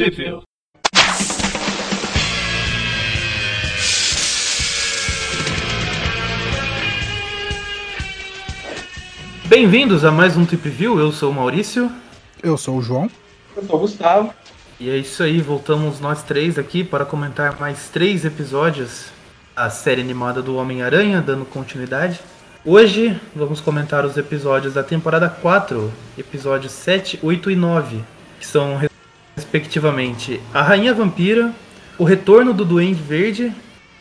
Sheffield. Bem-vindos a mais um Trip View, eu sou o Maurício. Eu sou o João. Eu sou o Gustavo. E é isso aí, voltamos nós três aqui para comentar mais três episódios da série animada do Homem-Aranha, dando continuidade. Hoje vamos comentar os episódios da temporada 4, episódios 7, 8 e 9, que são respectivamente A Rainha Vampira, O Retorno do Duende Verde,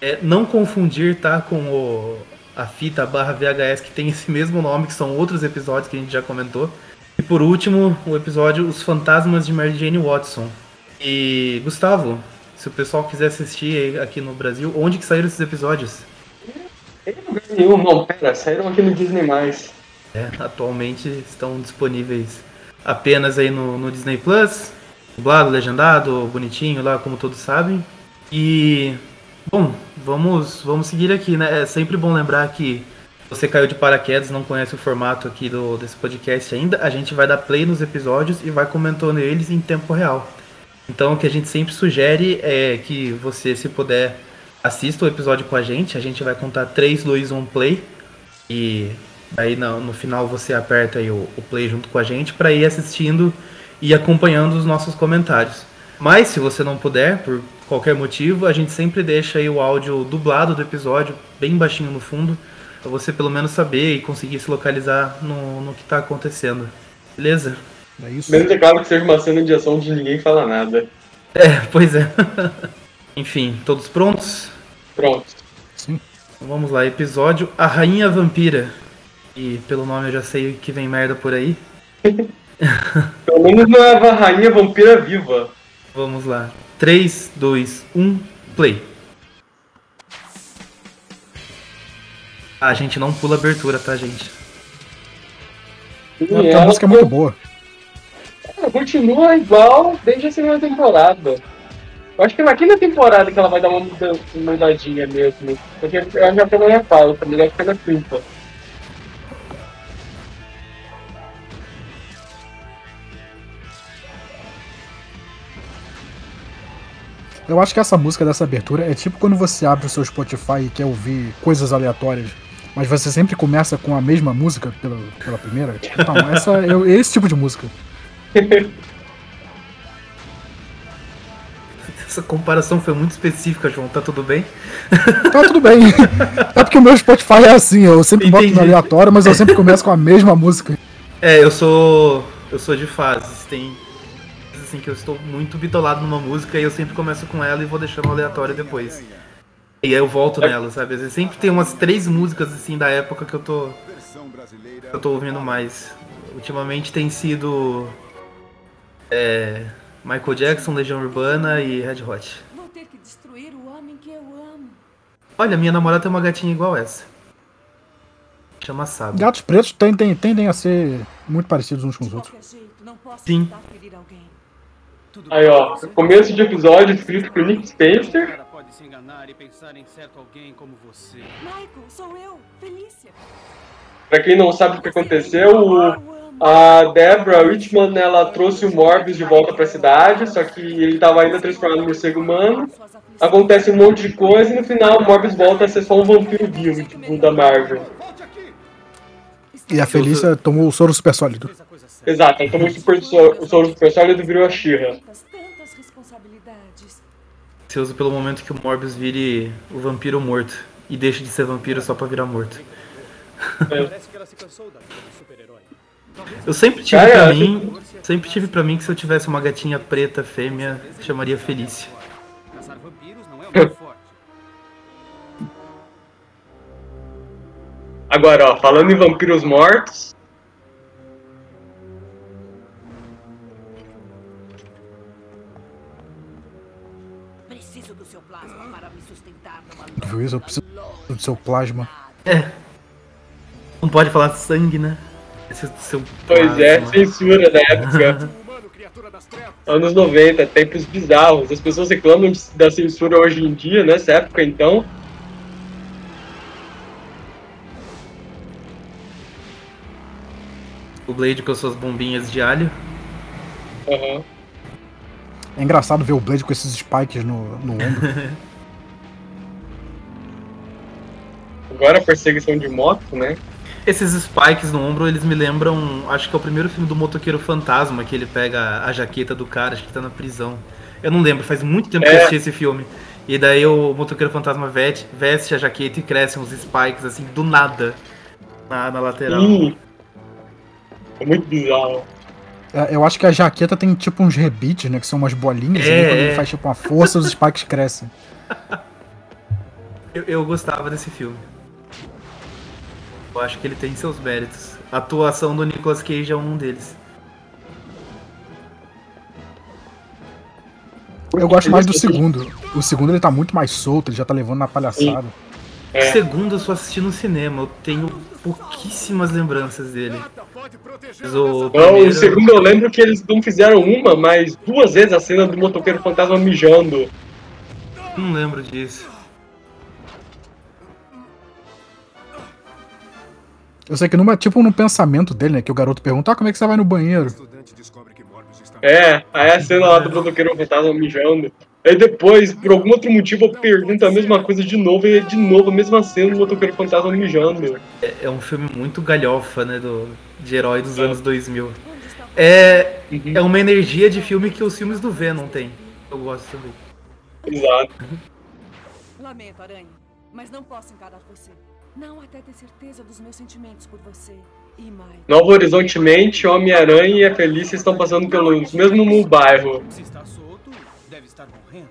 é, não confundir tá, com o, a fita barra VHS que tem esse mesmo nome, que são outros episódios que a gente já comentou. E por último, o episódio Os Fantasmas de Mary Jane Watson. E Gustavo, se o pessoal quiser assistir aqui no Brasil, onde que saíram esses episódios? Em lugar nenhum, não, pera, saíram aqui no Disney+. É, atualmente estão disponíveis apenas aí no, no Disney Plus, dublado, legendado, bonitinho lá, como todos sabem. E bom, vamos vamos seguir aqui, né? É sempre bom lembrar que você caiu de paraquedas, não conhece o formato aqui do, desse podcast ainda, a gente vai dar play nos episódios e vai comentando eles em tempo real. Então o que a gente sempre sugere é que você, se puder, assista o episódio com a gente. A gente vai contar 3, 2, 1 play. E aí no, no final você aperta o, o play junto com a gente para ir assistindo e acompanhando os nossos comentários. Mas se você não puder, por qualquer motivo, a gente sempre deixa aí o áudio dublado do episódio, bem baixinho no fundo, para você pelo menos saber e conseguir se localizar no, no que está acontecendo. Beleza? É isso. Menos é claro que seja uma cena de ação onde ninguém fala nada. É, pois é. Enfim, todos prontos? Prontos. Sim. Então vamos lá, episódio A Rainha Vampira. E pelo nome eu já sei que vem merda por aí. pelo menos não é a Rainha Vampira Viva. Vamos lá. 3, 2, 1, play. Ah, a gente não pula abertura, tá, gente? É, a música é muito boa. Ela continua igual desde a segunda temporada. Eu acho que na quinta temporada que ela vai dar uma, mudadinha mesmo. Porque eu já pegou minha fala, também acho que é na quinta. Eu acho que essa música dessa abertura é tipo quando você abre o seu Spotify e quer ouvir coisas aleatórias, mas você sempre começa com a mesma música pela, pela primeira. Então, essa é esse tipo de música. Essa comparação foi muito específica, João. Tá tudo bem? Tá tudo bem. É porque o meu Spotify é assim, eu sempre Entendi. boto no aleatório, mas eu sempre começo com a mesma música. É, eu sou. Eu sou de fases. Tem assim que eu estou muito bitolado numa música e eu sempre começo com ela e vou deixando aleatório depois. E aí eu volto nela, sabe? Eu sempre tem umas três músicas assim da época que eu tô. Que eu tô ouvindo mais. Ultimamente tem sido. É, Michael Jackson, Legião Urbana e Red Hot. Vou ter que destruir o homem que eu amo. Olha, minha namorada tem uma gatinha igual essa. Chama Saba. Gatos pretos tendem, tendem a ser muito parecidos uns com os outros. Sim. Aí, ó, começo de episódio escrito por Nick Spencer. Pode se enganar e pensar em certo alguém como você. Michael, sou eu, Felícia. Pra quem não sabe o que aconteceu, a Deborah Richmond, ela trouxe o Morbius de volta pra cidade, só que ele tava ainda transformado no morcego humano. Acontece um monte de coisa e no final o Morbius volta a ser só um vampiro vivo, tipo, da Marvel. E a Felícia tomou o soro super sólido. Exato, ela tomou o, super, o soro super sólido e virou a Shira. Você usa pelo momento que o Morbius vire o vampiro morto. E deixa de ser vampiro só pra virar morto. É. Eu sempre tive Cara, pra mim. Sempre tive pra mim que se eu tivesse uma gatinha preta fêmea, chamaria Felícia. Agora, ó, falando em vampiros mortos, Viu isso? Eu preciso do seu plasma. É. Não pode falar sangue, né? Esse é seu pois é, censura da época. Anos 90, tempos bizarros. As pessoas reclamam da censura hoje em dia, nessa época então. O Blade com suas bombinhas de alho. Uhum. É engraçado ver o Blade com esses spikes no, no ombro. Agora a perseguição de moto, né? Esses spikes no ombro, eles me lembram. Acho que é o primeiro filme do motoqueiro fantasma, que ele pega a jaqueta do cara, acho que tá na prisão. Eu não lembro, faz muito tempo é. que eu assisti esse filme. E daí o motoqueiro fantasma veste, veste a jaqueta e crescem uns spikes assim, do nada. Na, na lateral. Sim. É muito bizarro. É, eu acho que a jaqueta tem tipo uns rebites, né? Que são umas bolinhas, é, e quando ele é. faz tipo uma força, os spikes crescem. Eu, eu gostava desse filme. Eu acho que ele tem seus méritos. A atuação do Nicolas Cage é um deles. Eu gosto mais do segundo. O segundo ele tá muito mais solto, ele já tá levando na palhaçada. É. O segundo eu só assisti no cinema, eu tenho pouquíssimas lembranças dele. O, primeiro... o segundo eu lembro que eles não fizeram uma, mas duas vezes a cena do motoqueiro fantasma mijando. Não lembro disso. Eu sei que numa, tipo no pensamento dele, né? Que o garoto pergunta, ah, como é que você vai no banheiro? É, aí a cena lá do motoqueiro fantasma mijando. Aí depois, por algum outro motivo, eu pergunto a mesma coisa de novo e é de novo a mesma cena do motoqueiro fantasma mijando. É, é um filme muito galhofa, né? Do, de herói dos é. anos 2000. É, uhum. é uma energia de filme que os filmes do Venom tem. Eu gosto também. Exato. Lamento, Aranha, mas não posso encarar você. Não até ter certeza dos meus sentimentos por você. E mais. Novo Horizontemente, Homem-Aranha e a Felícia estão passando pelos mesmo bairro. Se está solto, deve estar morrendo.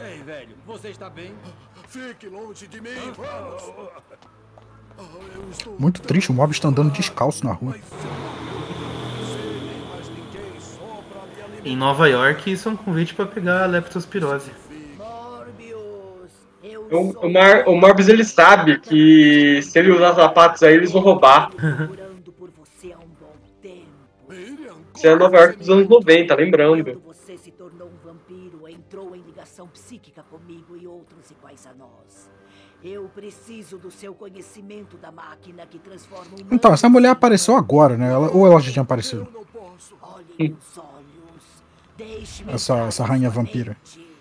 Ei, velho, você está bem? Fique longe de mim, Muito triste, o mob está andando descalço na rua. Em Nova York, isso é um convite para pegar a leptospirose. O, o, Mar, o Morbius ele sabe que se ele usar sapatos aí, eles vão roubar. Isso é Nova York dos anos 90, lembrando. Você se tornou um vampiro, entrou em ligação psíquica comigo e outros iguais a nós. Eu preciso do seu conhecimento da máquina que transforma Então, essa mulher apareceu agora, né? Ela, ou ela já tinha aparecido? Olhe nos olhos essa, essa rainha vampira.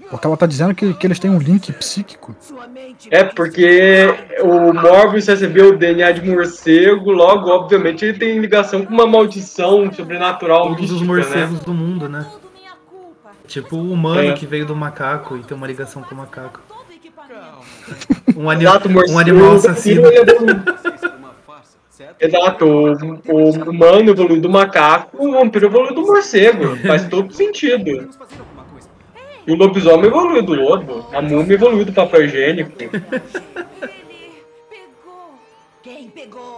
Porque ela tá dizendo que, que eles têm um link psíquico. É, porque o Morbius recebeu o DNA de morcego, logo, obviamente, ele tem ligação com uma maldição sobrenatural. Todos mística, os morcegos né? do mundo, né? Tipo o humano é. que veio do macaco e tem uma ligação com o macaco. um, anim Exato, um animal assassino. Exato, o, o humano evoluiu do macaco, o vampiro evoluiu do morcego. Faz todo sentido. E o lobisomem evoluiu do lobo, a múmia evoluiu do papel higiênico. Ele pegou. Quem pegou?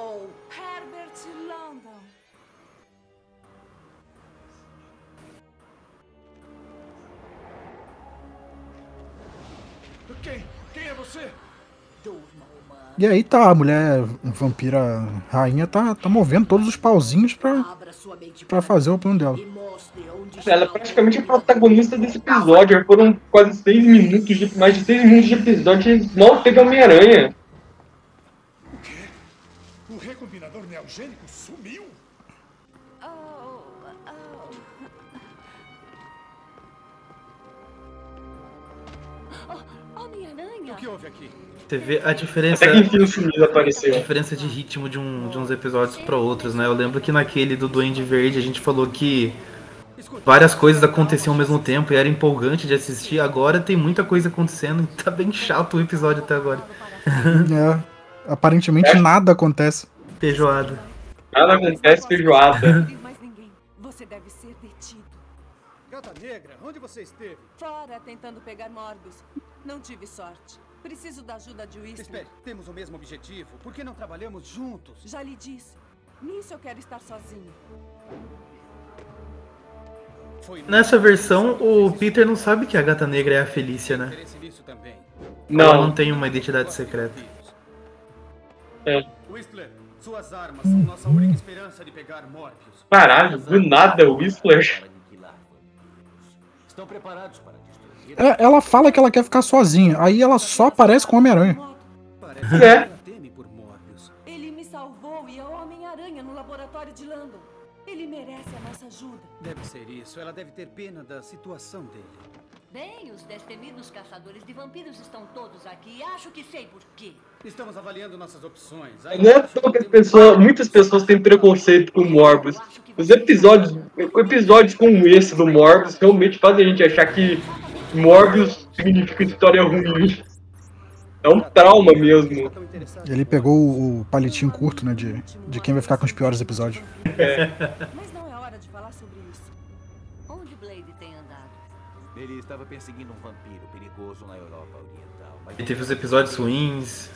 E aí tá, a mulher vampira rainha tá, tá movendo todos os pauzinhos pra, pra fazer o plano dela. Ela é praticamente a protagonista desse episódio. Foram quase seis minutos, de, mais de seis minutos de episódio e mal teve Homem-Aranha. O quê? O recombinador neogênico sumiu? Oh, oh. Homem-Aranha? O que houve aqui? Você vê a diferença. Até que enfim o apareceu. A diferença de ritmo de, um, de uns episódios para outros, né? Eu lembro que naquele do Duende Verde a gente falou que várias coisas aconteciam ao mesmo tempo e era empolgante de assistir. Agora tem muita coisa acontecendo e tá bem chato o episódio até agora. É, aparentemente é. nada acontece. Feijoada. Nada acontece, feijoada. Você deve ser detido. Gata Negra, onde você esteve? Fora, tentando pegar Morbius. Não tive sorte. Preciso da ajuda de Whistler. Espere, temos o mesmo objetivo. Por que não trabalhamos juntos? Já lhe disse. Nisso eu quero estar sozinho. Nessa versão, o Peter não sabe que a gata negra é a Felícia, né? Não. Ela não tem uma identidade secreta. É. Whistler, suas armas são nossa única esperança de pegar Morbius. Caralho, do nada, Whistler. Estão preparados para ela fala que ela quer ficar sozinha, aí ela só aparece com o Homem-Aranha. É. aranha no laboratório de Landon. Ele merece a nossa ajuda. Deve ser isso. Ela deve ter pena da situação dele. Bem, os destemidos caçadores de vampiros estão todos aqui. Acho que sei por quê. Estamos avaliando nossas opções. Não é só que pessoas, muitas pessoas têm preconceito com Morbius. Os episódios, episódios como esse do Morbius realmente fazem a gente achar que Morbius significa história ruim. É um trauma mesmo. Ele pegou o palitinho curto, né, de, de quem vai ficar com os piores episódios. É. Mas não é hora de falar sobre isso. Onde Blade tem andado? Ele estava perseguindo um vampiro perigoso na Europa Oriental. Mas Ele teve os episódios ruins,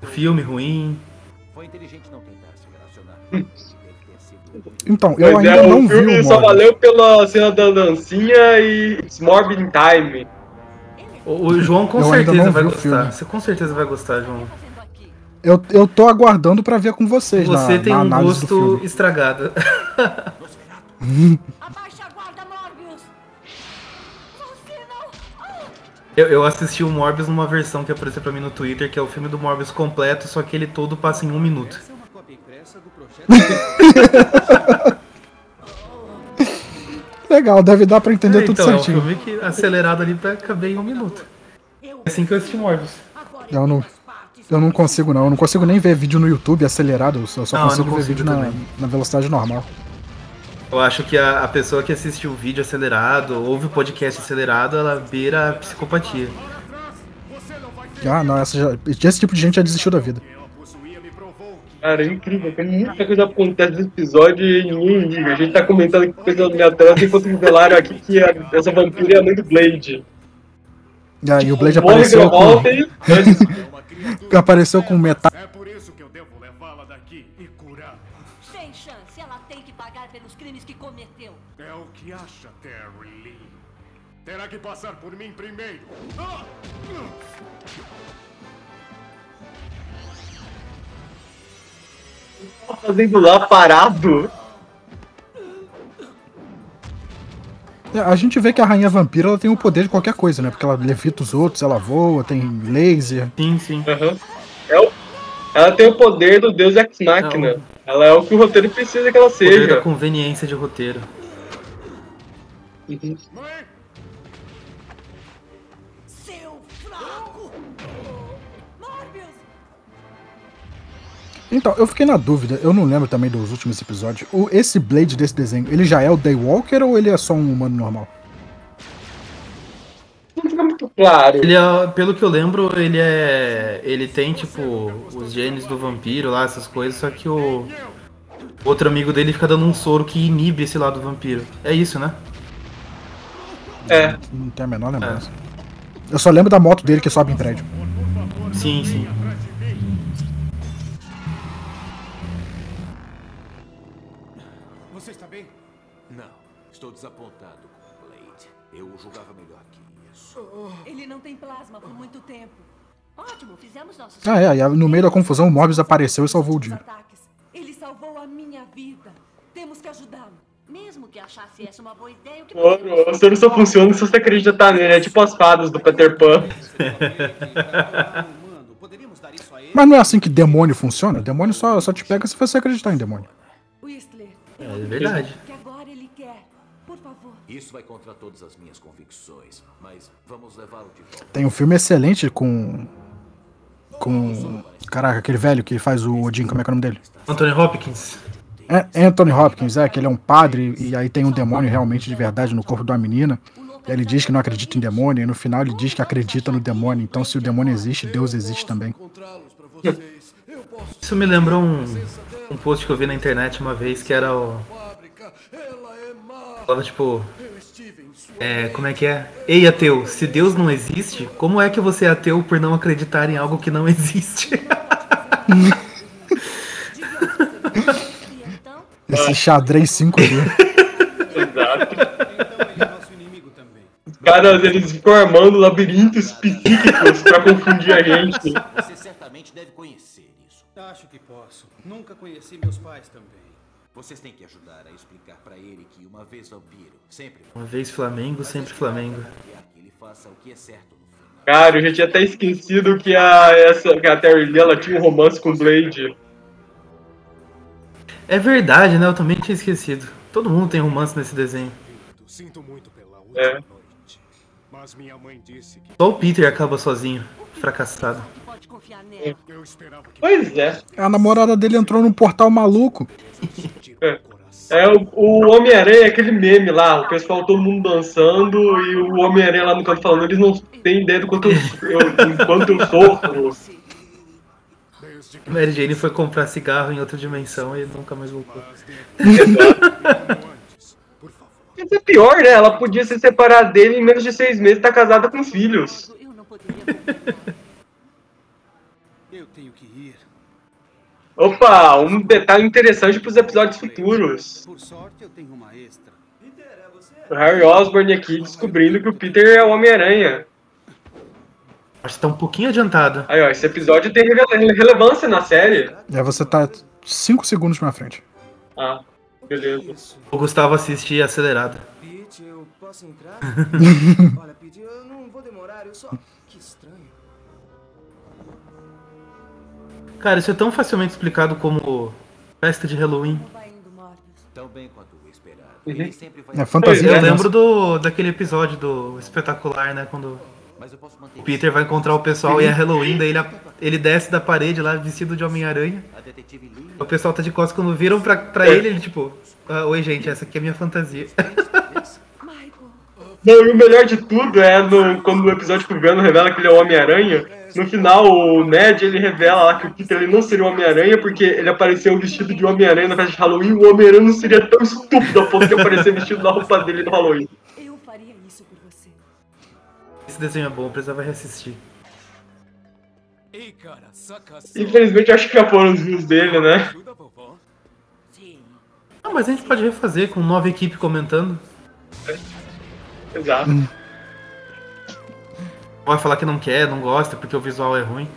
o filme ruim. foi inteligente não tentar se relacionar. Então, eu Pois é, ainda não o vi filme o só valeu pela cena da dancinha e It's Morbid in Time. O, o João com Eu ainda certeza vai vi o gostar. filme. Você com certeza vai gostar, João. Eu, eu tô aguardando pra ver com vocês Você na, tem na um gosto estragado. Abaixa a guarda, Morbius! Você não... Eu, eu assisti o Morbius numa versão que apareceu pra mim no Twitter, que é o filme do Morbius completo, só que ele todo passa em um minuto. Legal, deve dar pra entender É, tudo então, é um certinho. filme que acelerado ali pra caber em um minuto. É assim que eu assisti Morbius. Eu não, eu não consigo não, eu não consigo nem ver vídeo no YouTube acelerado, eu só, Não, eu consigo ver consigo vídeo na, na velocidade normal. Eu acho que a, a pessoa que assiste o vídeo acelerado, ouve o podcast acelerado, ela beira a psicopatia. Ah, não, essa já, esse tipo de gente já desistiu da vida. Cara, é incrível, tem muita coisa acontece nesse episódio e ninguém liga. A gente tá comentando aqui coisa aleatória, enquanto revelaram aqui que a- essa vampira é a mãe do Blade. E aí o Blade Morre apareceu com, ontem, apareceu com metade. É por isso que eu devo levá-la daqui e curá-la. Sem chance, ela tem que pagar pelos crimes que cometeu. É o que acha, Terry Lee. Terá que passar por mim primeiro. Ah! Tá fazendo lá parado. É, A gente vê que a rainha vampira ela tem o poder de qualquer coisa, né? Porque ela levita os outros, ela voa, tem laser. Sim, sim. É o- Ela tem o poder do Deus Ex Machina. Não. Ela é o que o roteiro precisa que ela Poder da seja. conveniência de roteiro. Uhum. Então, eu fiquei na dúvida, eu não lembro também dos últimos episódios. O, esse Blade desse desenho, ele já é o Daywalker ou ele é só um humano normal? Não fica muito claro. Ele é, pelo que eu lembro, ele é. Ele tem, tipo, os genes do vampiro lá, essas coisas, só que o. Outro amigo dele fica dando um soro que inibe esse lado do vampiro. É isso, né? É. Não tenho a menor lembrança. Eu só lembro da moto dele que sobe em prédio. Sim, sim. Ótimo, fizemos nossos... Ah, é, e no meio da confusão o Morbius apareceu e salvou o dia. Ele salvou a minha vida. Temos que ajudá-lo. Mesmo que achasse essa uma boa ideia, o que Mano, o soro só funciona se você acreditar nele. É tipo as fadas do Peter Pan. Mas não é assim que demônio funciona? Demônio só, só te pega se você acreditar em demônio. Whistler, É verdade. que agora ele quer. Por favor. Isso vai contra todas as minhas convicções, mas vamos levá-lo de volta. Tem um filme excelente com. Com. Caraca, aquele velho que faz o Odin, como é que é o nome dele? Anthony Hopkins. É Anthony Hopkins, é, que ele é um padre e aí tem um demônio realmente de verdade no corpo de uma menina. E ele diz que não acredita em demônio, e no final ele diz que acredita no demônio. Então, se o demônio existe, Deus existe também. Isso me lembrou um, um post que eu vi na internet uma vez que era o. Falava tipo. É, como é que é? Ei, ateu, se Deus não existe, como é que você é ateu por não acreditar em algo que não existe? Esse xadrez 5D. Exato. Então ele é nosso inimigo também. Os caras, eles ficam armando labirintos psíquicos pra confundir a gente. Você certamente deve conhecer isso. Acho que posso. Nunca conheci meus pais também. Vocês têm que ajudar a explicar pra ele que uma vez vampiro, sempre Uma vez Flamengo, sempre Flamengo. quer que ele faça o que é. Cara, eu já tinha até esquecido que a, essa, que a Terry Lee, ela tinha um romance com o Blade. É verdade, né? Eu também tinha esquecido. Todo mundo tem romance nesse desenho. Sinto muito pela última é. noite. Mas minha mãe disse que... Só o Peter acaba sozinho, fracassado. Pois é. A namorada dele entrou num portal maluco. É, é o, o Homem-Aranha é aquele meme lá, o pessoal todo mundo dançando e o Homem-Aranha lá no canto falando, eles não têm ideia do quanto eu, eu, quanto eu sofro. Mary Jane foi comprar cigarro em outra dimensão e nunca mais voltou. Isso é pior, né? Ela podia se separar dele em menos de seis meses e tá casada com filhos. Eu tenho que ir. Opa, um detalhe interessante para os episódios futuros. Por sorte, eu tenho uma extra. O Harry Osborn aqui descobrindo que o Peter é o Homem-Aranha. Acho que tá um pouquinho adiantado. Aí, ó, esse episódio tem relevância na série. É, você tá 5 segundos na frente. Ah, beleza. O Gustavo assiste acelerado. Pete, eu posso entrar? Olha, Pete, eu não vou demorar, eu só. Cara, isso é tão facilmente explicado como festa de Halloween. Uhum. É fantasia. Eu né? lembro do, daquele episódio do espetacular, né? Quando o Peter vai encontrar o pessoal e é Halloween, daí ele, ele desce da parede lá vestido de Homem-Aranha. O pessoal tá de costas quando viram pra, pra ele, ele tipo, ah, oi gente, essa aqui é a minha fantasia. Não, e o melhor de tudo é no, quando o episódio que o Venom revela que ele é o Homem-Aranha. No final, o Ned ele revela lá que o Peter ele não seria o Homem-Aranha porque ele apareceu vestido de Homem-Aranha na festa de Halloween. O Homem-Aranha não seria tão estúpido a ponto de aparecer vestido na roupa dele no Halloween. Eu faria isso por você. Esse desenho é bom, eu precisava reassistir. Ei, cara, saca Infelizmente, acho que já foram os views dele, né? Ah, mas a gente pode refazer com nova equipe comentando. É. Exato. Vai falar que não quer, não gosta, porque o visual é ruim.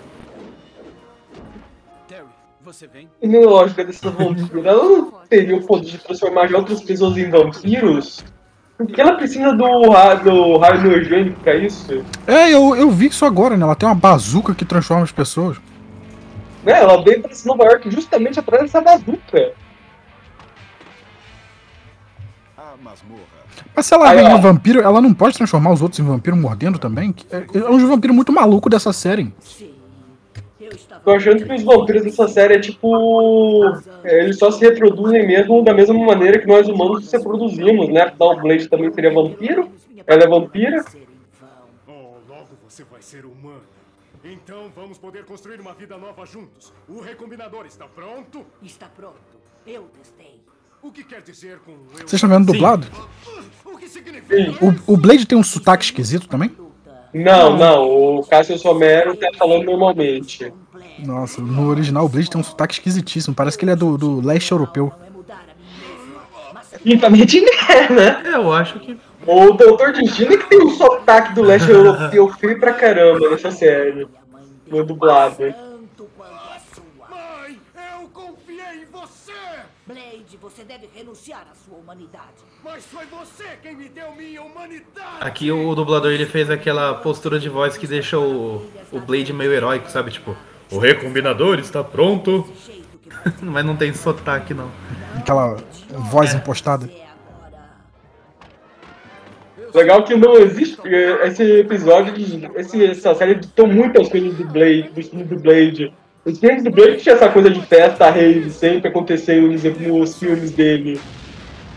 Terry, você vem? E na lógica dessa vampira, ela não teria o poder de transformar de outras pessoas em vampiros? Por que ela precisa do, do raio energético pra isso? É, eu, eu vi isso agora, né? Ela tem uma bazuca que transforma as pessoas. É, ela veio pra Nova York justamente atrás dessa bazuca. A masmorra mas se ela Aí, vem um vampiro, ela não pode transformar os outros em vampiro mordendo também? É, é um vampiro muito maluco dessa série. Tô achando que os vampiros dessa série é tipo. É, eles só se reproduzem mesmo da mesma maneira que nós humanos se reproduzimos, né? Afinal, o Blade também seria vampiro. Ela é vampira. Oh, logo você vai ser humano. Então vamos poder construir uma vida nova juntos. O recombinador está pronto? Está pronto. Eu testei. O que quer dizer com eu... Vocês estão vendo dublado? O que significa? O, o Blade tem um sotaque esquisito também? Não, não. O Cassius Romero tá falando normalmente. Nossa, no original o Blade tem um sotaque esquisitíssimo. Parece que ele é do, do leste europeu. Quintamente é, né? É, eu acho que. O Doutor Destino que tem um sotaque do leste europeu feio pra caramba nessa série. No dublado. Blade, você deve renunciar à sua humanidade. Mas foi você quem me deu minha humanidade! Aqui o dublador ele fez aquela postura de voz que deixa o, o Blade meio heróico, sabe? Tipo, o recombinador está pronto. Mas não tem sotaque, não. Aquela voz impostada. Legal que não existe esse episódio, esse, essa série editou muitas coisas do Blade, do filme do Blade. Os filmes do Blade tinha essa coisa de festa, rave, sempre acontecendo nos filmes dele.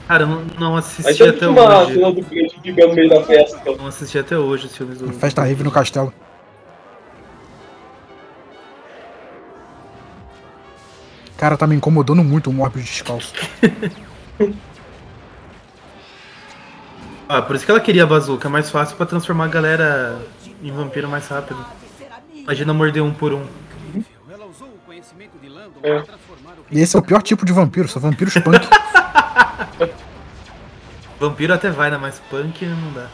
Cara, eu não, não assisti Aí até uma hoje. Cena do Blade no meio da festa. Não assisti até hoje os filmes do. Festa rave no castelo. Cara, tá me incomodando muito o Morbius descalço. ah, por isso que ela queria a bazuca, é mais fácil pra transformar a galera em vampiro mais rápido. Imagina morder um por um. É. E esse é o pior tipo de vampiro, são vampiros punk. Vampiro até vai, né? Mas punk não dá.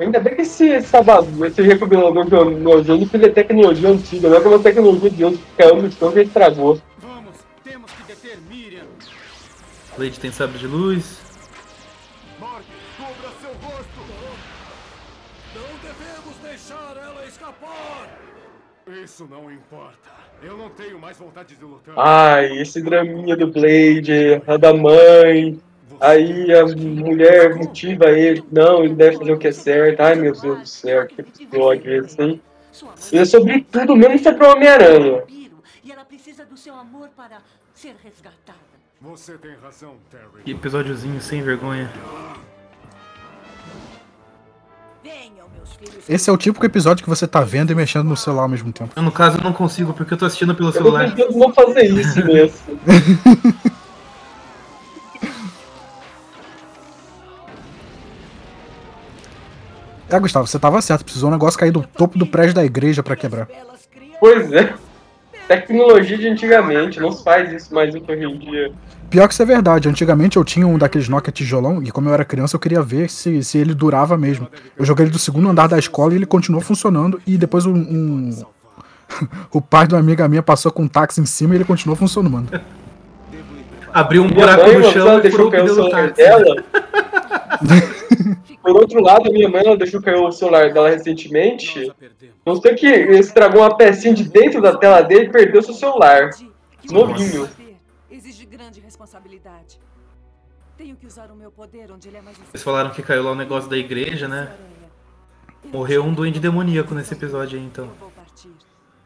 Ainda bem que esse, esse, esse recopilador nojento ele é tecnologia antiga, não é uma tecnologia de hoje que é anos então que estragou. Vamos, temos que deter Miriam. Leite tem sabre de luz. Mark, cubra seu rosto. Não devemos deixar ela escapar. Isso não importa. Eu não tenho mais vontade de lutar. Ai, esse draminha do Blade, a da mãe. Aí a mulher motiva ele. Não, ele deve fazer o que é certo. Ai, meu Deus do céu, que episódio esse, hein? E é sobre tudo, mesmo sobre o Homem-Aranha. E ela precisa do seu amor para ser resgatada. Você tem razão, Terry. Que episódiozinho sem vergonha. Esse é o típico episódio que você tá vendo e mexendo no celular ao mesmo tempo. Eu, no caso, eu não consigo porque eu tô assistindo pelo Eu tô celular. tentando não fazer isso mesmo. É, Gustavo, você tava certo. Precisou um negócio cair do topo do prédio da igreja pra quebrar. Pois é. Tecnologia de antigamente, não se faz isso mais hoje em dia. Pior que isso é verdade. Antigamente eu tinha um daqueles Nokia tijolão e como eu era criança eu queria ver se, se ele durava mesmo. Eu joguei ele do segundo andar da escola e ele continuou funcionando e depois um... um- o pai de uma amiga minha passou com um táxi em cima e ele continuou funcionando. Abriu um buraco mãe, no chão ela e deixou furou o cair o pneu do celular táxi. dela. Por outro lado, minha mãe ela deixou cair o celular dela recentemente. Não sei que estragou uma pecinha de dentro da tela dele e perdeu seu celular. Novinho. Responsabilidade. Tenho que usar o meu poder onde ele é mais Vocês falaram que caiu lá o negócio da igreja, né? Morreu um duende demoníaco nesse episódio aí, então.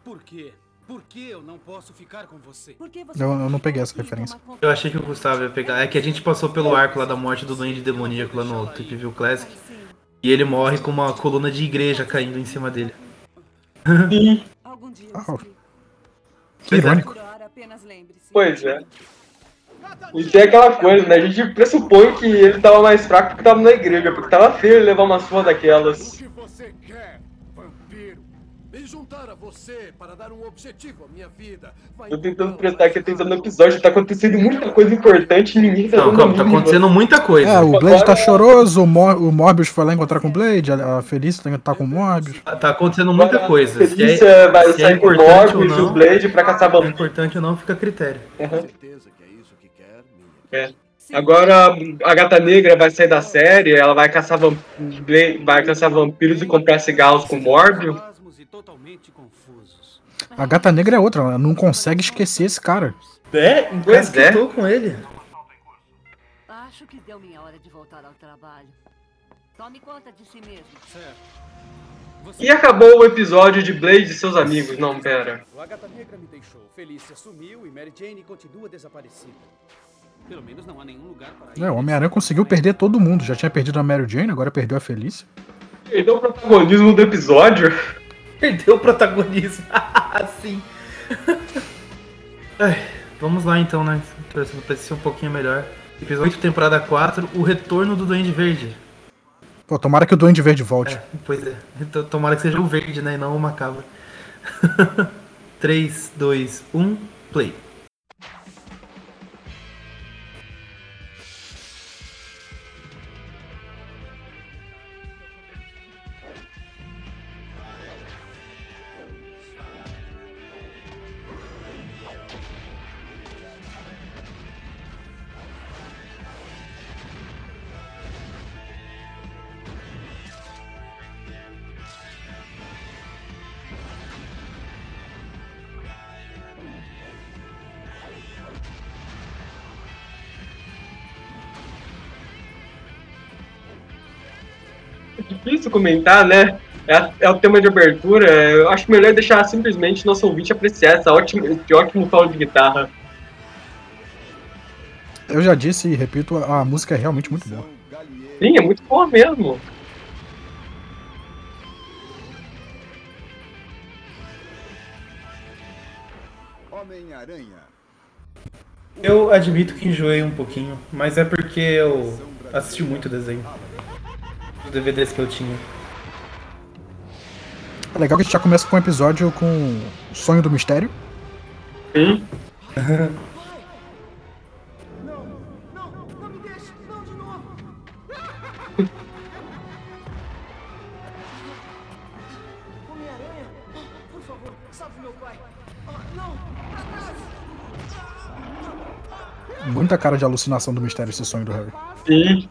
Por quê? Por que eu não posso ficar com você? Eu, eu não peguei essa referência. Eu achei que o Gustavo ia pegar. É que a gente passou pelo arco lá da morte do duende demoníaco lá no Trip View Classic. E ele morre com uma coluna de igreja caindo em cima dele. Sim. Ah, que irônico. Pois é. E tem aquela coisa, né? A gente pressupõe que ele tava mais fraco porque tava na igreja, porque tava feio ele levar uma surra daquelas. O que você quer, vampiro? Me juntar a você para dar um objetivo à minha vida. Vai Tô tentando prestar aqui atenção no episódio, tá acontecendo muita coisa importante e ninguém tá Não, calma, tá acontecendo muita coisa. É, o Blade tá choroso, o, Mor o Morbius foi lá encontrar com o Blade, a a Felícia tá com o Morbius. Tá acontecendo muita coisa. Se Felícia é, vai se é sair com o Morbius e o não, Blade pra caçar é vampiro. importante ou não, fica a critério. É. Agora a gata negra vai sair da série, ela vai caçar, vamp... vai caçar vampiros e comprar cigarros com o Morbius. A gata negra é outra, ela não consegue esquecer esse cara. É, Pois é. com ele. Acho que deu minha hora de voltar ao trabalho. Tome conta de si mesmo. E acabou o episódio de Blade e seus amigos. Não, pera. O Agatha Negra me deixou. Felícia sumiu e Mary Jane continua desaparecida. Pelo menos não há nenhum lugar para É, o Homem-Aranha conseguiu perder todo mundo. Já tinha perdido a Mary Jane, agora perdeu a Felícia. Perdeu o protagonismo do episódio. Perdeu o protagonismo. Sim. Ai, vamos lá então, né? Pra ser um pouquinho melhor. Episódio 8, temporada 4, o retorno do Duende Verde. Pô, tomara que o Duende Verde volte. Pois é, então, tomara que seja o verde, né? E não o macabro. 3, 2, 1, play. Difícil comentar, né? É, a- é o tema de abertura. Eu acho melhor deixar simplesmente nosso ouvinte apreciar essa ótima, esse ótimo solo de guitarra. Eu já disse e repito, a a música é realmente muito boa. Sim, é muito boa mesmo. Homem-Aranha. Eu admito que enjoei um pouquinho, mas é porque eu assisti muito desenho. DVDs que eu tinha. É legal que a gente já começa com um episódio com o Sonho do Mistério. Sim. Muita cara de alucinação do mistério esse sonho do Harry. Sim.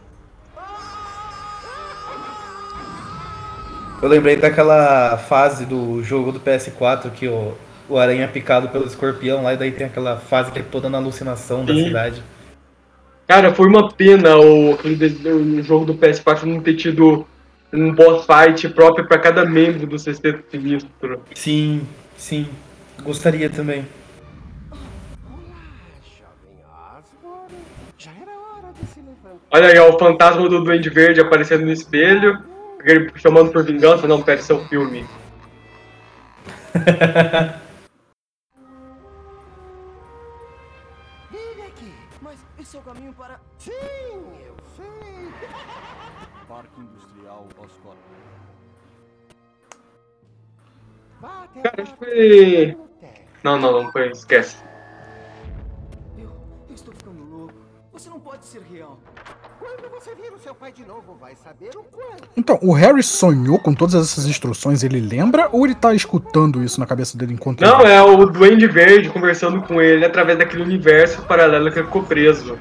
Eu lembrei daquela fase do jogo do PS4 que o, o aranha é picado pelo escorpião lá, e daí tem aquela fase que é toda na alucinação da cidade. Cara, foi uma pena o, o jogo do PS4 não ter tido um boss fight próprio para cada membro do Sexteto Sinistro. Sim, sim. Gostaria também. Olha aí, ó, o fantasma do Duende Verde aparecendo no espelho, chamando por vingança, não, pede seu filme. Vire aqui, mas esse é o caminho para... Sim, eu sei. Parque Industrial Oscorp. Cara, acho que foi... Não, não, não foi, esquece. Eu, eu estou ficando louco. Você não pode ser real. Quando você vir o seu pai de novo, vai saber o quanto. Então, o Harry sonhou com todas essas instruções, ele lembra ou ele tá escutando isso na cabeça dele enquanto Não, ele... é o Duende Verde conversando com ele através daquele universo paralelo que ele ficou preso.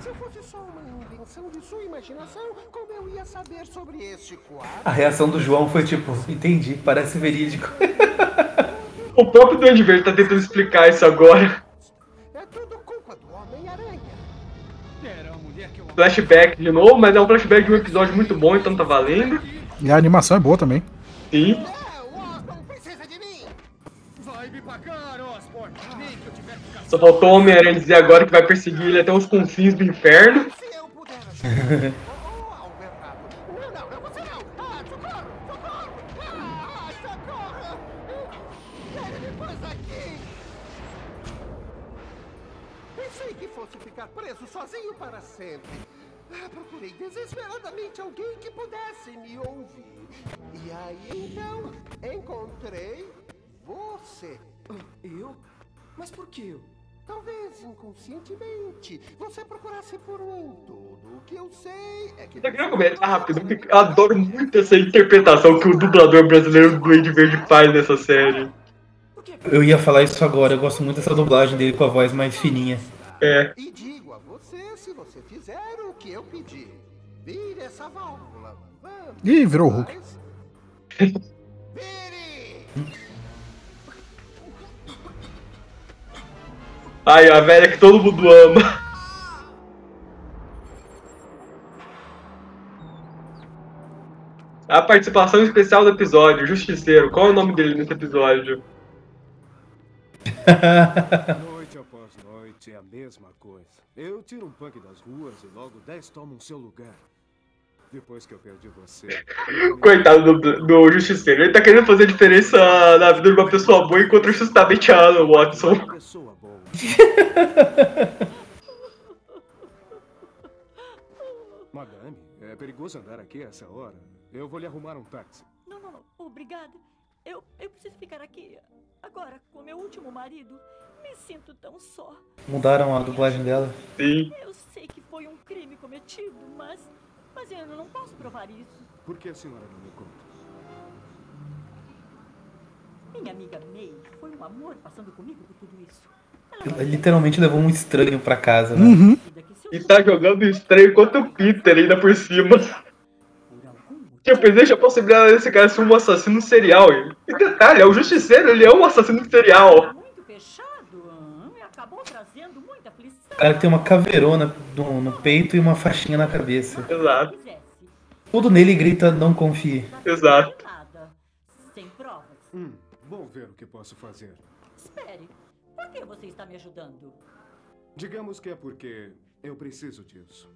Se fosse só uma invenção de sua imaginação, como eu ia saber sobre este quadro? A reação do João foi tipo, entendi, parece verídico. o próprio Duende Verde tá tentando explicar isso agora. Flashback de novo, mas é um flashback de um episódio muito bom, então tá valendo. E a animação é boa também. Sim. Só faltou o Homem-Aranha dizer agora que vai perseguir ele até os confins do inferno. desesperadamente alguém que pudesse me ouvir. E aí então encontrei você. Eu? Mas por que eu? Talvez inconscientemente você procurasse por mim. Tudo o que eu sei é que. Eu queria comentar rápido, porque eu adoro muito essa interpretação que o dublador brasileiro do Duende Verde faz nessa série. Eu ia falar isso agora, eu gosto muito dessa dublagem dele com a voz mais fininha. É. E digo Ih, virou o Hulk. Ai, a velha que todo mundo ama. A participação especial do episódio, Justiceiro. Qual é o nome dele nesse episódio? noite após noite é a mesma coisa. Eu tiro um punk das ruas e logo 10 tomam seu lugar. Depois que eu perdi você. Coitado do, do Justiceiro. Ele tá querendo fazer diferença na vida de uma pessoa boa e contra justamente a Anna Watson. Pessoa boa. Madame, é perigoso andar aqui a essa hora. Eu vou lhe arrumar um táxi. Não, não, não. Obrigada. Eu, eu preciso ficar aqui. Agora, com meu último marido, me sinto tão só. Mudaram a dublagem dela? Sim. Eu sei que foi um crime cometido, mas. Mas eu não posso provar isso. Por que a senhora não me conta? Minha amiga May foi um amor passando comigo por tudo isso. Ela literalmente levou um estranho pra casa, né? Uhum. E tá jogando estranho contra o Peter ainda por cima. Eu pensei a possibilidade desse cara ser um assassino serial. E detalhe, é o Justiceiro, ele é um assassino serial. Muito fechado, e acabou trazendo cara tem uma caveirona no, no peito e uma faixinha na cabeça. Exato. Tudo nele grita, não confie. Exato. Sem provas. Hum, vou ver o que posso fazer. Espere. Por que você está me ajudando? Digamos que é porque eu preciso disso.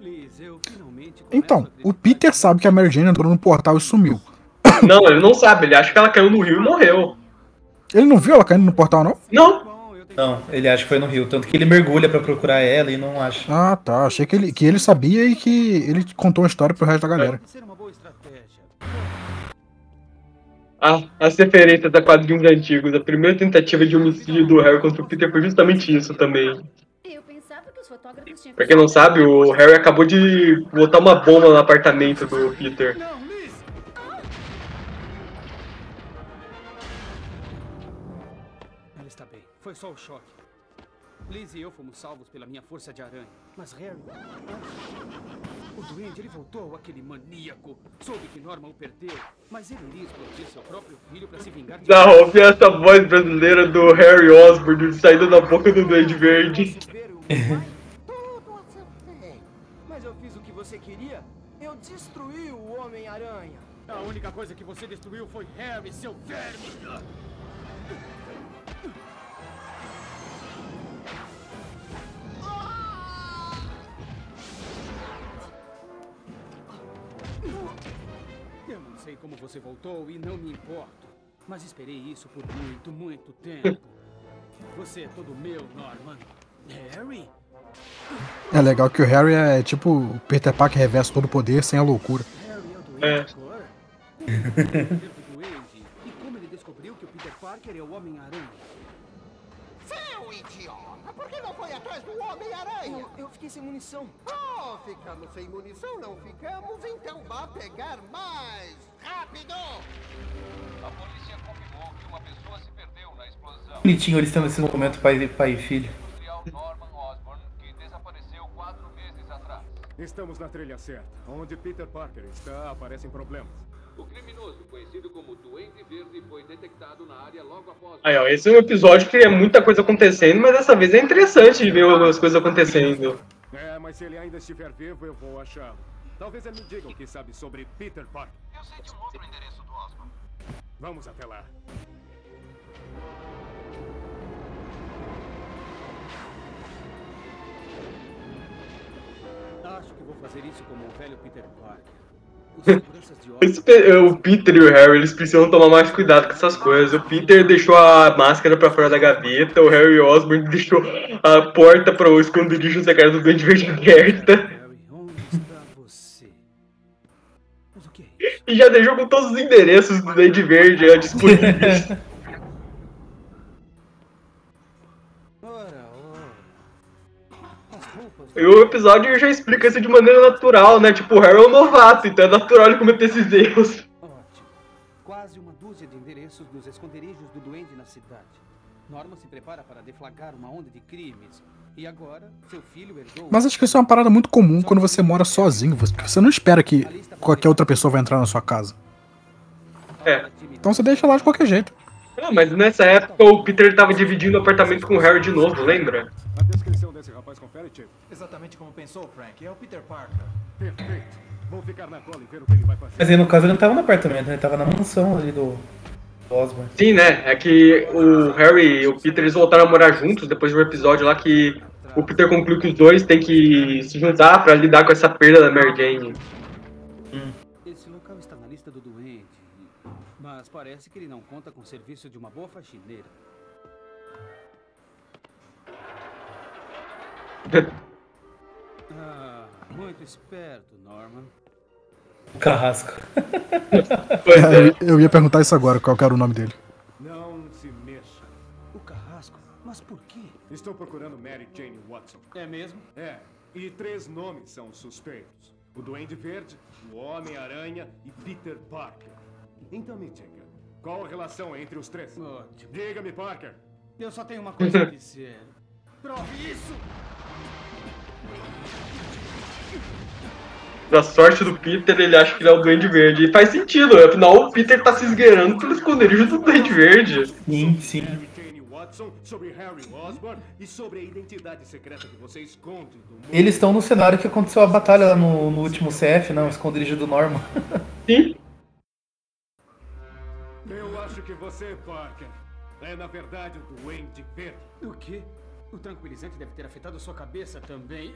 Liz, eu finalmente Então, o Peter sabe que a Mary Jane entrou no portal e sumiu. Não, ele não sabe, ele acha que ela caiu no rio e morreu. Ele não viu ela caindo no portal, não? Não. Não, ele acha que foi no rio. Tanto que ele mergulha pra procurar ela e não acha. Ah, tá. Achei que ele, que ele sabia e que ele contou uma história pro resto da galera. Ah, as referências da quadrinhos antigos. A primeira tentativa de homicídio do Harry contra o Peter foi justamente isso também. Pra quem não sabe, o Harry acabou de botar uma bomba no apartamento do Peter. Só o choque. Liz e eu fomos salvos pela minha força de aranha. Mas Harry... O duende, ele voltou, aquele maníaco. Soube que Norman o perdeu, mas ele iria explodir seu próprio filho para se vingar de... Não, ouvi essa voz brasileira do Harry Osborn saindo da boca do Duende Verde. Mas eu fiz o que você queria. Eu destruí o Homem-Aranha. A única coisa que você destruiu foi Harry, seu verme! Eu não sei como você voltou e não me importo. Mas esperei isso por muito, muito tempo. Você é todo meu, Norman. Harry? É legal que o Harry é tipo o Peter Parker reverso todo o poder sem a loucura. É. E como ele descobriu que o Peter Parker é o Homem-Aranha? Seu idiota! Por que não foi atrás do Homem-Aranha? Eu, eu fiquei sem munição. Oh, ficamos sem munição, não ficamos? Então vá pegar mais! Rápido! A polícia confirmou que uma pessoa se perdeu na explosão. Bonitinho eles tendo esse momento pai, pai e filho. Industrial Norman Osborn, que desapareceu quatro meses atrás. Estamos na trilha certa. Onde Peter Parker está, aparecem problemas. O criminoso, conhecido como Duende Verde, foi detectado na área logo após... Aí, ó, esse é um episódio que é muita coisa acontecendo, mas dessa vez é interessante de ver algumas coisas acontecendo. É, mas se ele ainda estiver vivo, eu vou achá-lo. Talvez ele me diga o que sabe sobre Peter Parker. Eu sei de um outro endereço do Osborn. Vamos até lá. Acho que vou fazer isso como o velho Peter Parker. O Peter e o Harry, eles precisam tomar mais cuidado com essas coisas. O Peter deixou a máscara pra fora da gaveta, o Harry Osborn deixou a porta para o esconderijo secreto do Duende Verde aberta. E já deixou com todos os endereços do Duende Verde disponíveis. E o episódio já explica isso de maneira natural, né? Tipo, o Harry é um novato, então é natural ele cometer esses erros. Ótimo. Quase uma dúzia de endereços dos esconderijos do Duende na cidade. Norman se prepara para deflagrar uma onda de crimes. E agora, seu filho herdou... Mas acho que isso é uma parada muito comum quando você mora sozinho. Você você não espera que qualquer outra pessoa vai entrar na sua casa. É. Então você deixa lá de qualquer jeito. Ah, mas nessa época o Peter tava dividindo o apartamento com o Harry de novo, lembra? A descrição desse rapaz confere, Chief. Exatamente como pensou, Frank. É o Peter Parker. Perfeito. Vou ficar na cola e ver o que ele vai fazer. Mas aí no caso ele não tava no apartamento, né? Ele tava na mansão ali do, do Osborn. Sim, né? É que o Harry e o Peter eles voltaram a morar juntos depois de um episódio lá que o Peter concluiu que os dois têm que se juntar pra lidar com essa perda da Mary Jane. Mas parece que ele não conta com o serviço de uma boa faxineira. Ah, muito esperto, Norman. Carrasco. Pois É, é. eu, ia perguntar isso agora, qual era o nome dele. Não se mexa. O carrasco? Mas por quê? Estou procurando Mary Jane Watson. É mesmo? É, e três nomes são suspeitos: o Duende Verde, o Homem-Aranha e Peter Parker. Então me diga, qual a relação entre os três? Ótimo. Diga-me, Parker. Eu só tenho uma coisa a dizer. Prove isso! Da sorte do Peter, ele acha que ele é o Duende Verde. E faz sentido, afinal o Peter tá se esgueirando pelo esconderijo do Duende Verde. Sim, sim. Mary Jane Watson, sobre Harry Osborn e sobre a identidade secreta que você esconde do mundo. Eles estão no cenário que aconteceu a batalha lá no, no último CF, não, o esconderijo do Norman. Sim. Que você, Parker, é na verdade o Duende Verde. O quê? O tranquilizante deve ter afetado sua cabeça também.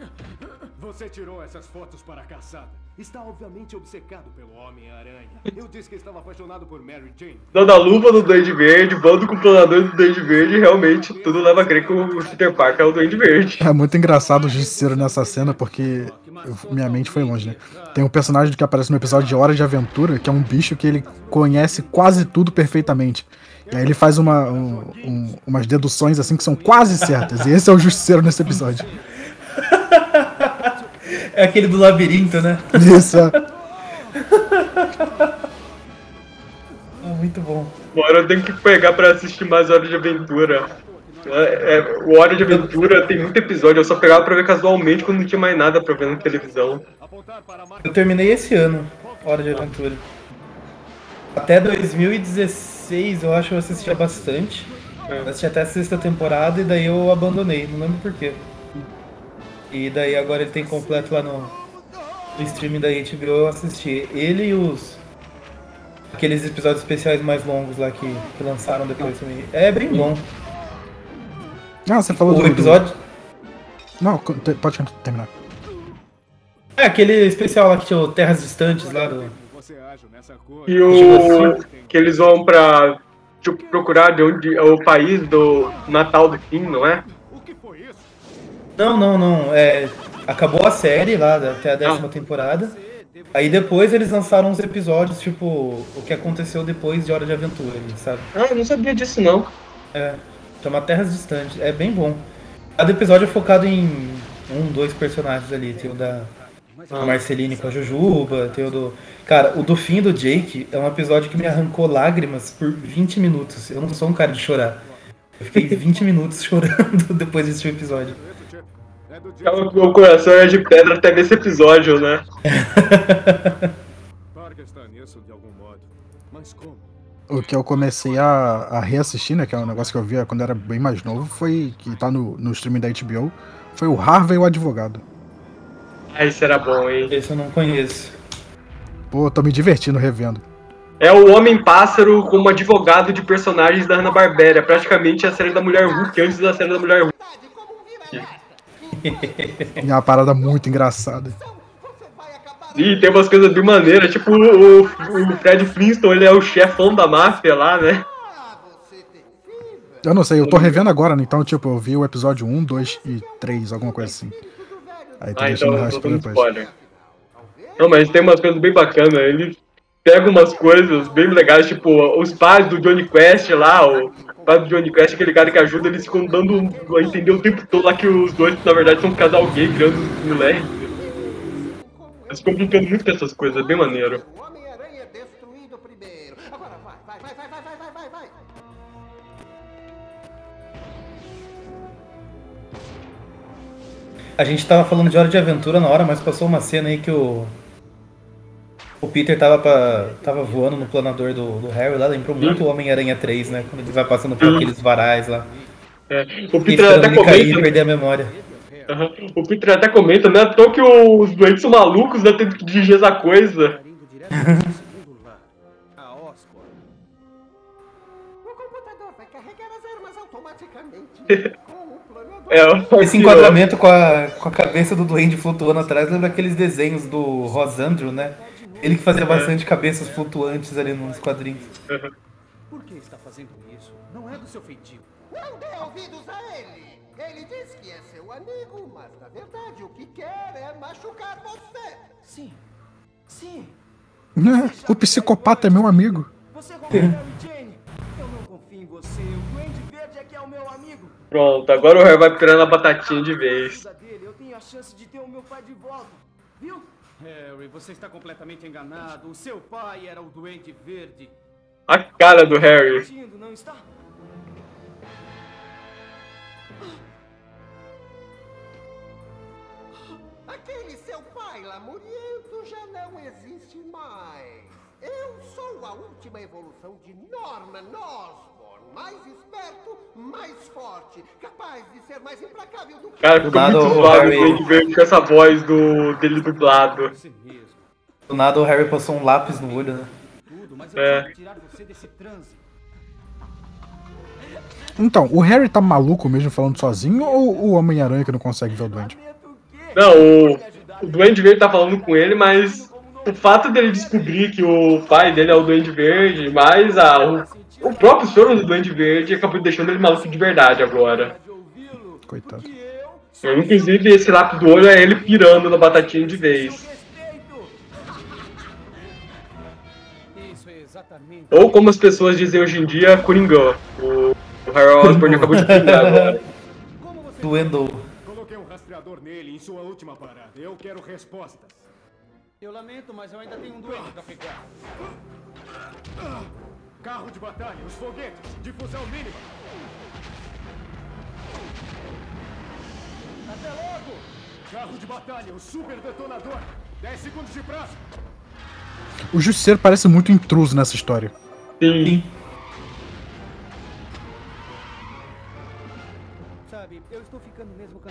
Você tirou essas fotos para a caçada. Está obviamente obcecado pelo Homem-Aranha. Eu disse que estava apaixonado por Mary Jane. Dando a luva do Duende Verde, bando com o planador do Duende Verde, realmente tudo leva a crer que o Peter Parker é o Duende Verde. É muito engraçado o Justiceiro nessa cena, porque eu- minha mente foi longe, né? Tem um personagem que aparece no episódio de Hora de Aventura, que é um bicho que ele conhece quase tudo perfeitamente. E aí ele faz uma, um- um- umas deduções assim que são quase certas. E esse é o Justiceiro nesse episódio. É aquele do labirinto, né? Isso, é. Ah, muito bom. Agora eu tenho que pegar pra assistir mais Hora de Aventura. É, é, o Hora de Aventura tem muito episódio, eu só pegava pra ver casualmente quando não tinha mais nada pra ver na televisão. Eu terminei esse ano, Hora de Aventura. Até 2016 eu acho que eu assistia bastante. É. Eu assisti até a sexta temporada e daí eu abandonei, não lembro porquê. E daí agora ele tem completo lá no, no streaming da HBO, eu assisti. Ele e os. Aqueles episódios especiais mais longos lá que, que lançaram depois também. É bem bom. Ah, você falou o do episódio. Não, pode terminar. É, aquele especial lá que tinha o Terras Distantes lá do. E o. que eles vão pra tipo, procurar de onde é o país do Natal do Fim, não é? Não, não, não. É, acabou a série lá até a décima ah. temporada. Aí depois eles lançaram uns episódios, tipo, o que aconteceu depois de Hora de Aventura, sabe? Ah, eu não sabia disso não. É, chama Terras Distantes. É bem bom. Cada episódio é focado em um, dois personagens ali. Tem o da a Marceline com a Jujuba, tem o do. Cara, o do fim do Jake é um episódio que me arrancou lágrimas por 20 minutos. Eu não sou um cara de chorar. Eu fiquei 20 minutos chorando depois desse episódio. O meu coração é de pedra até nesse episódio, né? O que eu comecei a, a reassistir, né? Que é um negócio que eu via quando era bem mais novo, foi que tá no, no streaming da HBO. Foi o Harvey o Advogado. Ah, esse era bom, hein? Esse eu não conheço. Pô, tô me divertindo revendo. É o Homem-Pássaro como advogado de personagens da Hanna-Barbera. Praticamente a série da Mulher Hulk antes da série da Mulher Hulk. é uma parada muito engraçada. E tem umas coisas bem maneiras, tipo o, o Fred Flintstone, ele é o chefão da máfia lá, né? Eu não sei, eu tô revendo agora, né? então, tipo, eu vi o episódio 1, 2 e 3, alguma coisa assim. Aí ah, então eu tô spoiler. Não, mas tem umas coisas bem bacanas. Ele pega umas coisas bem legais, tipo, os pais do Johnny Quest lá, o pai do Johnny Quest, aquele cara que ajuda, eles ficam dando a entender o tempo todo lá que os dois, na verdade, são um casal gay criando moleque. Eles ficam brincando muito com essas coisas, é bem maneiro. A gente tava falando de Hora de Aventura na hora, mas passou uma cena aí que o. O Peter tava, pra, tava voando no planador do, do Harry lá, lembrou muito o Homem-Aranha 3, né? Quando ele vai passando por aqueles varais lá. É. O Peter até comenta. Cair e perder a memória. Uhum. O Peter até comenta, né? Toa que os doentes são malucos, né? Tendo que dirigir essa coisa. É, Esse enquadramento com a, com a cabeça do duende flutuando atrás lembra aqueles desenhos do Rosandro, né? Ele que fazia bastante cabeças flutuantes ali nos quadrinhos. Por que está fazendo isso? Não é do seu feitio. Não dê ouvidos a ele! Ele diz que é seu amigo, mas na verdade o que quer é machucar você. Sim. Sim. o psicopata é meu amigo. Você roubou Jane. Eu não confio em você. O Duende Verde é que é o meu amigo. Pronto, agora o Harry vai tirando a batatinha de vez. Eu tenho a chance de ter o meu pai de volta, viu? Harry, você está completamente enganado. O seu pai era o Duende Verde. A cara do Harry. Não está? Aquele seu pai lamuriento já não existe mais. Eu sou a última evolução de Norman Osborn mais esperto, mais forte, capaz de ser mais implacável do que... Cara, ficou muito zoado o Harry com essa voz do, dele dublado. Do nada o Harry passou um lápis no olho, né? É. Então, o Harry tá maluco mesmo falando sozinho ou o Homem-Aranha que não consegue ver o Duende? Não, o, o Duende Verde tá falando com ele, mas o fato dele descobrir que o pai dele é o Duende Verde, mais a, o o próprio soro do Duende Verde acabou deixando ele maluco de verdade agora. Coitado. É, inclusive, esse lápis do olho é ele pirando na batatinha de vez. Ou como as pessoas dizem hoje em dia, Coringão. O, o Harry Osborn acabou de pingar agora. Duendou. Coloquei um rastreador nele em sua última parada. Eu quero respostas. Eu lamento, mas eu ainda tenho um doente pra pegar. Carro de batalha, os foguetes, difusão mínima. Carro de batalha, o super detonador. 10 segundos de prazo. O Justiceiro parece muito intruso nessa história. Sim.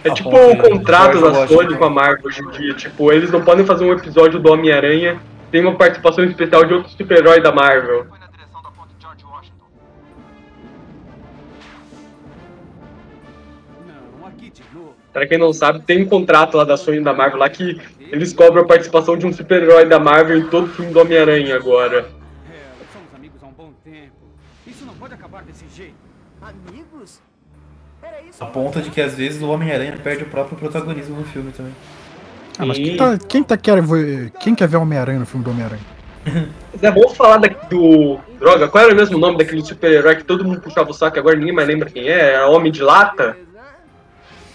É tipo o contrato da Sony com a Marvel hoje em dia. Tipo, eles não podem fazer um episódio do Homem-Aranha sem uma participação especial de outro super-herói da Marvel. Pra quem não sabe, tem um contrato lá da Sony e da Marvel lá que eles cobram a participação de um super-herói da Marvel em todo filme do Homem-Aranha agora. Somos amigos há um bom tempo. Isso não pode acabar desse jeito. Amigos? Era isso? A ponto de que às vezes o Homem-Aranha perde o próprio protagonismo no filme também. Ah, mas quem, tá, quem, tá quer, ver- quem quer ver Homem-Aranha no filme do Homem-Aranha? Mas é bom falar da, do. Droga, qual era o mesmo nome daquele super-herói que todo mundo puxava o saco e agora ninguém mais lembra quem é? Era Homem de Lata?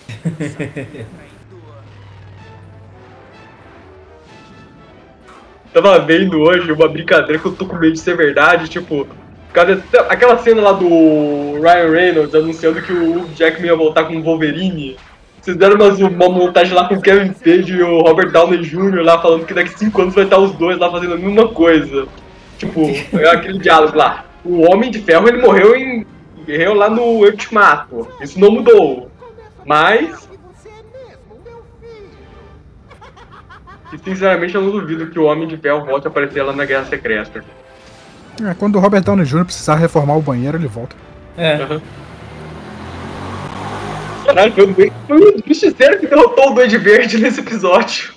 Tava vendo hoje uma brincadeira que eu tô com medo de ser verdade, tipo. cada- Aquela cena lá do Ryan Reynolds anunciando que o Jackman ia voltar com o Wolverine. Vocês deram umas- uma montagem lá com o Kevin Feige e o Robert Downey Jr. lá falando que daqui 5 anos vai estar os dois lá fazendo a mesma coisa. Tipo, é aquele diálogo lá. O Homem de Ferro ele morreu em. morreu lá no Ultimato. Isso não mudou. Mas. E sinceramente eu não duvido que o Homem de Ferro volte a aparecer lá na Guerra Secreta. É, quando o Robert Downey Jr. precisar reformar o banheiro, ele volta. É. Caralho, foi o Duende- Justiceiro que derrotou o Duende Verde nesse episódio.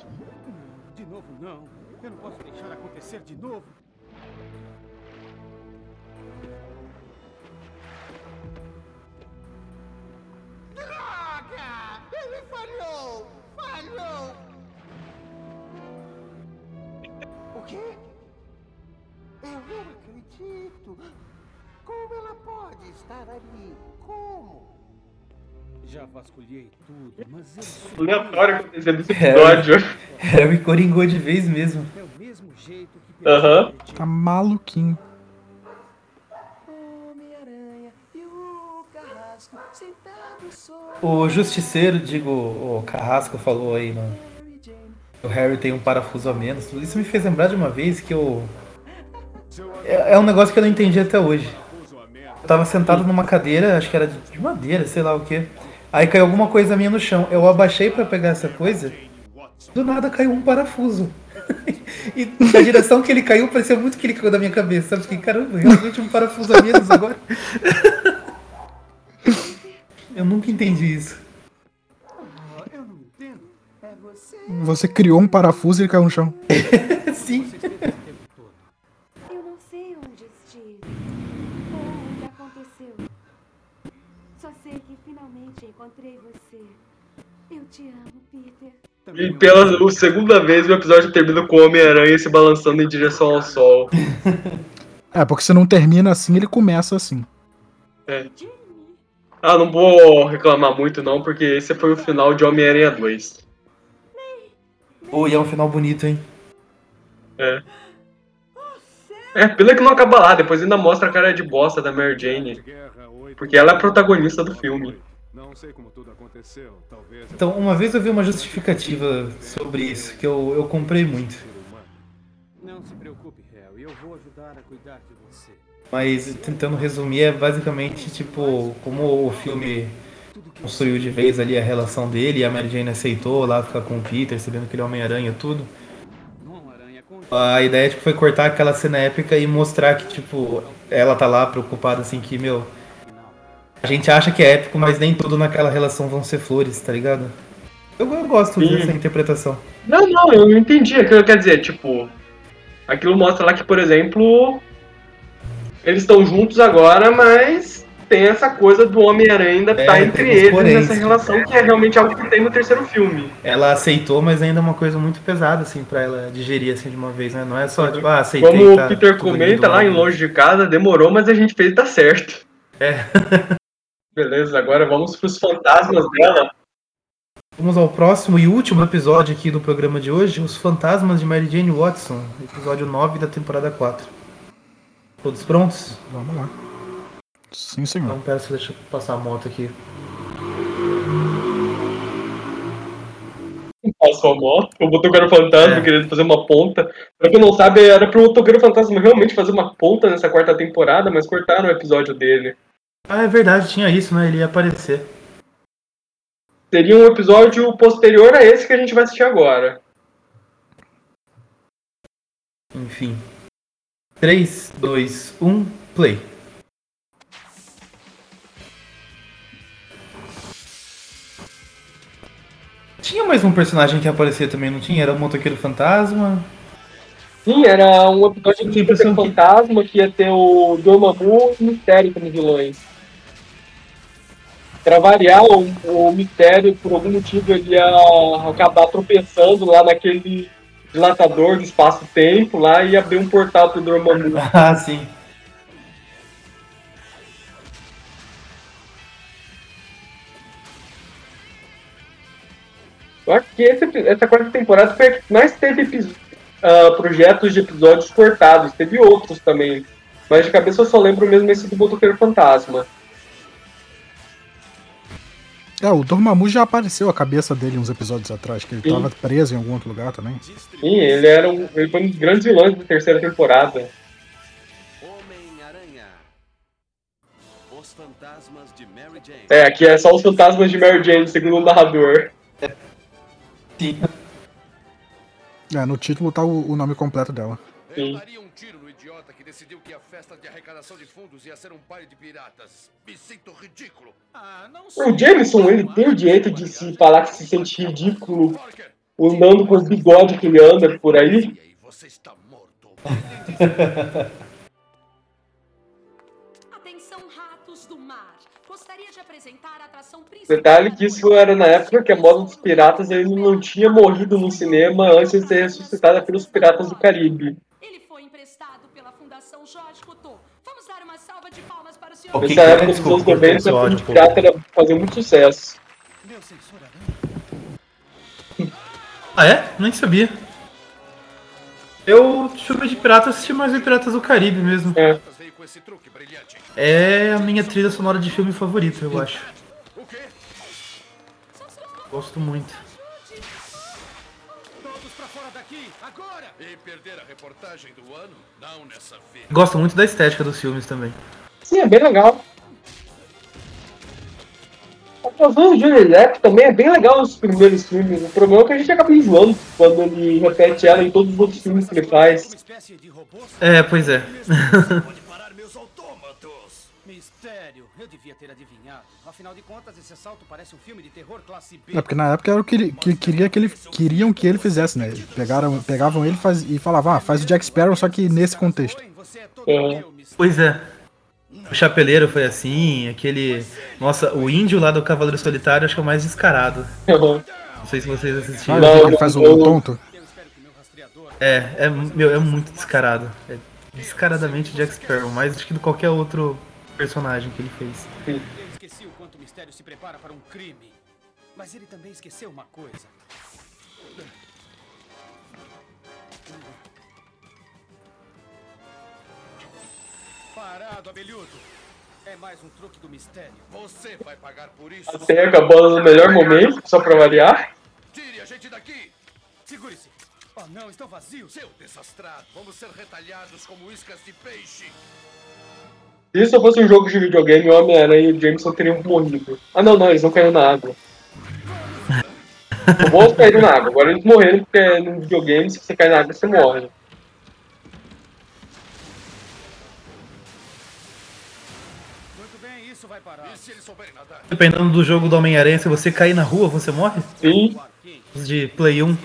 Pode estar ali? Como? Já vasculhei tudo, mas eu. Aleatório acontecer nesse episódio. Harry coringou de vez mesmo. É o mesmo jeito que Aham. Tá maluquinho. Homem-Aranha e o carrasco sentado só. O Justiceiro, digo, o Carrasco falou aí, mano. O Harry tem um parafuso a menos. Isso me fez lembrar de uma vez que eu. É, é um negócio que eu não entendi até hoje. Eu tava sentado numa cadeira, acho que era de de madeira, sei lá o que. Aí caiu alguma coisa minha no chão. Eu abaixei pra pegar essa coisa. Do nada caiu um parafuso. e da direção que ele caiu, parecia muito que ele caiu da minha cabeça. Sabe? Fiquei, caramba, realmente um parafuso a menos agora. eu nunca entendi isso. Eu não entendo. É você. Você criou um parafuso e ele caiu no chão. Sim. Encontrei você. Eu te amo, Peter. E pela segunda vez o episódio termina com o Homem-Aranha se balançando em direção ao sol. É, porque se não termina assim, ele começa assim. É. Ah, não vou reclamar muito não, porque esse foi o final de Homem-Aranha 2. Pô, e é um final bonito, hein? É. É, pena que não acaba lá, depois ainda mostra a cara de bosta da Mary Jane. Porque ela é a protagonista do filme. Não sei como tudo aconteceu, talvez. Então, uma vez eu vi uma justificativa sobre isso, que eu, eu comprei muito. Não se preocupe, Harry. Eu vou ajudar a cuidar de você. Mas tentando resumir, é basicamente tipo, como o filme construiu de vez ali a relação dele e a Mary Jane aceitou lá ficar com o Peter, sabendo que ele é Homem-Aranha e tudo. A ideia tipo, foi cortar aquela cena épica e mostrar que, tipo, ela tá lá preocupada assim que, meu. A gente acha que é épico, mas nem tudo naquela relação vão ser flores, tá ligado? Eu, eu gosto Sim. dessa interpretação. Não, não, eu não entendi aquilo. Quer dizer, tipo, aquilo mostra lá que, por exemplo, eles estão juntos agora, mas tem essa coisa do Homem-Aranha ainda É, tá entre eles poréns. nessa relação, que é realmente algo que tem no terceiro filme. Ela aceitou, mas ainda é uma coisa muito pesada, assim, pra ela digerir assim de uma vez, né? Não é só, tipo, ah, aceitei. Como tá o Peter tudo comenta lá em. Longe de Casa, demorou, mas a gente fez e tá certo. É. Beleza, agora vamos pros fantasmas dela. Vamos ao próximo e último episódio aqui do programa de hoje, Os Fantasmas de Mary Jane Watson, episódio 9 da temporada 4. Todos prontos? Vamos lá. Sim, senhor. Então, pera, deixa eu passar a moto aqui. sua moto. O motoqueiro fantasma É. querendo fazer uma ponta. Pra quem não sabe, era pro motoqueiro fantasma realmente fazer uma ponta nessa quarta temporada, mas cortaram o episódio dele. Ah, é verdade, tinha isso, né? Ele ia aparecer. Seria um episódio posterior a esse que a gente vai assistir agora. Enfim. 3, 2, 1, play. Tinha mais um personagem que aparecia também, não tinha? Era o motoqueiro fantasma. Sim, era um episódio de Motoqueiro fantasma que ia ter o Dormammu e o Mistério como vilões. Pra variar, o, o Mistério, por algum motivo, ele ia acabar tropeçando lá naquele dilatador do espaço-tempo lá e abrir um portal pro Dormammu. Ah, sim. Eu acho que esse essa quarta temporada foi a que mais teve ah, projetos de episódios cortados. Teve outros também. Mas de cabeça eu só lembro mesmo esse do Motoqueiro Fantasma. É, o Dormammu já apareceu a cabeça dele uns episódios atrás, que ele Sim. tava preso em algum outro lugar também. Sim, ele era um, ele foi um dos grandes vilões da terceira temporada. Homem-Aranha. Os fantasmas de Mary Jane. É, aqui é só os fantasmas de Mary Jane, segundo o narrador. Sim. É, no título tá o, o nome completo dela. Sim. Daria um tiro no idiota que decidiu que a festa de arrecadação de fundos ia ser um baile de piratas. Me sinto ridículo. Ah, O Jameson, ele tem o direito de se falar que se sente ridículo andando com os bigodes que ele anda por aí. Atenção, ratos do mar. Gostaria de apresentar a atração principal. Detalhe que isso era na época que a moda dos piratas ele não tinha morrido no cinema antes de ser ressuscitada pelos piratas do Caribe. Ele foi emprestado pela Jorge Coutot. Vamos dar uma salva de palmas para o senhor. Nessa época desculpa, anos cortei 90, esse o filme áudio de pouco. pirata era fazer muito sucesso. Meu sensor Ah, é? Nem sabia. Eu, filme de pirata, assisti mais o Piratas do Caribe mesmo. É. É a minha trilha sonora de filme favorita, eu acho. Gosto muito. Agora! E perder a reportagem do ano? Não nessa vez. Gosto muito da estética dos filmes também. Sim, é bem legal. A atuação do Johnny Depp também é bem legal nos primeiros filmes. O problema é que a gente acaba enjoando quando ele repete ela em todos os outros filmes que ele faz. É, pois é. Mistério, eu devia ter adivinhado. Afinal de contas, esse assalto parece um filme de terror classe B. É porque na época era o que, ele, que queria que ele, queriam que ele fizesse, né? Pegaram, pegavam ele e faz- e falavam, ah, faz o Jack Sparrow, só que nesse contexto. Pois é. O Chapeleiro foi assim, aquele. Nossa, o índio lá do Cavaleiro Solitário acho que é o mais descarado. Não sei se vocês assistiram. Ah, ele faz o, o tonto. É, é, meu, é muito descarado. É descaradamente Jack Sparrow, mais do que qualquer outro personagem que ele fez. Eu esqueci o quanto o mistério se prepara para um crime. Mas ele também esqueceu uma coisa. Parado, abelhudo. É mais um truque do mistério. Você vai pagar por isso. Até acabando no melhor momento, só pra variar. Tire a gente daqui! Segure-se! Oh não, estão vazios! Seu desastrado! Vamos ser retalhados como iscas de peixe! Se isso fosse um jogo de videogame, o Homem-Aranha e o Jameson teriam morrido. Ah, não, não, eles não caíram na água. Os bons caíram na água. Agora eles morreram porque no videogame, se você cair na água, você morre. Muito bem, isso vai parar. Se eles souberem nadar? Dependendo do jogo do Homem-Aranha, se você cair na rua, você morre? Sim. Os de Play 1.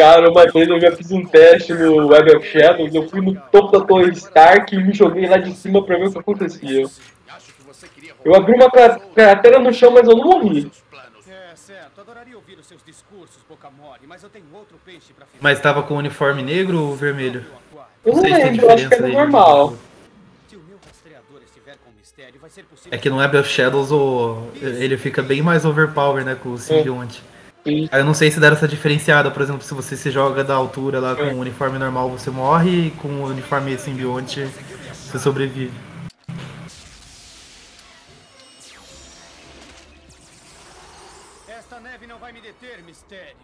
Cara, uma vez eu já fiz um teste no Web of Shadows, eu fui no topo da Torre Stark e me joguei lá de cima pra ver o que acontecia. Eu abri uma cra- cratera no chão, mas eu não morri. É, certo. Adoraria ouvir os seus discursos, boca mole, mas eu tenho outro peixe pra ficar. Mas tava com o uniforme negro ou vermelho? Eu não tem lembro, eu acho que era de- normal. É que no Web of Shadows o... ele fica bem mais overpower, né, com o simbionte. Aí eu não sei se deram essa diferenciada, por exemplo, se você se joga da altura lá com o uniforme normal você morre e com o uniforme simbionte você sobrevive. Esta neve não vai me deter, mistério.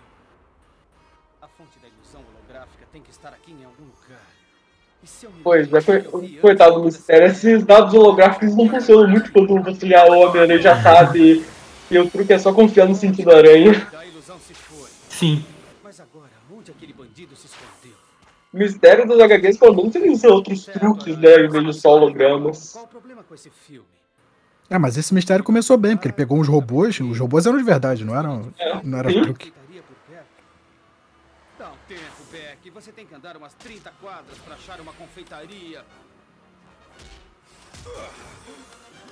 A fonte da ilusão holográfica tem que estar aqui em algum lugar. Pois, é, coitado do mistério. Esses dados holográficos não funcionam muito quando você já o Homem-Aranha já sabe. E o truque é só confiar no sentido da aranha. Sim. Mas agora, onde aquele bandido se escondeu? Mistério dos HQs, menos, eles usam outros truques, né? Em vez de só hologramas. Qual o problema com esse filme? É, mas esse mistério começou bem, porque ele pegou uns robôs, os robôs eram de verdade, não eram. Não era truque. Dá um tempo, Beck. Você tem que andar umas 30 quadras pra achar uma confeitaria.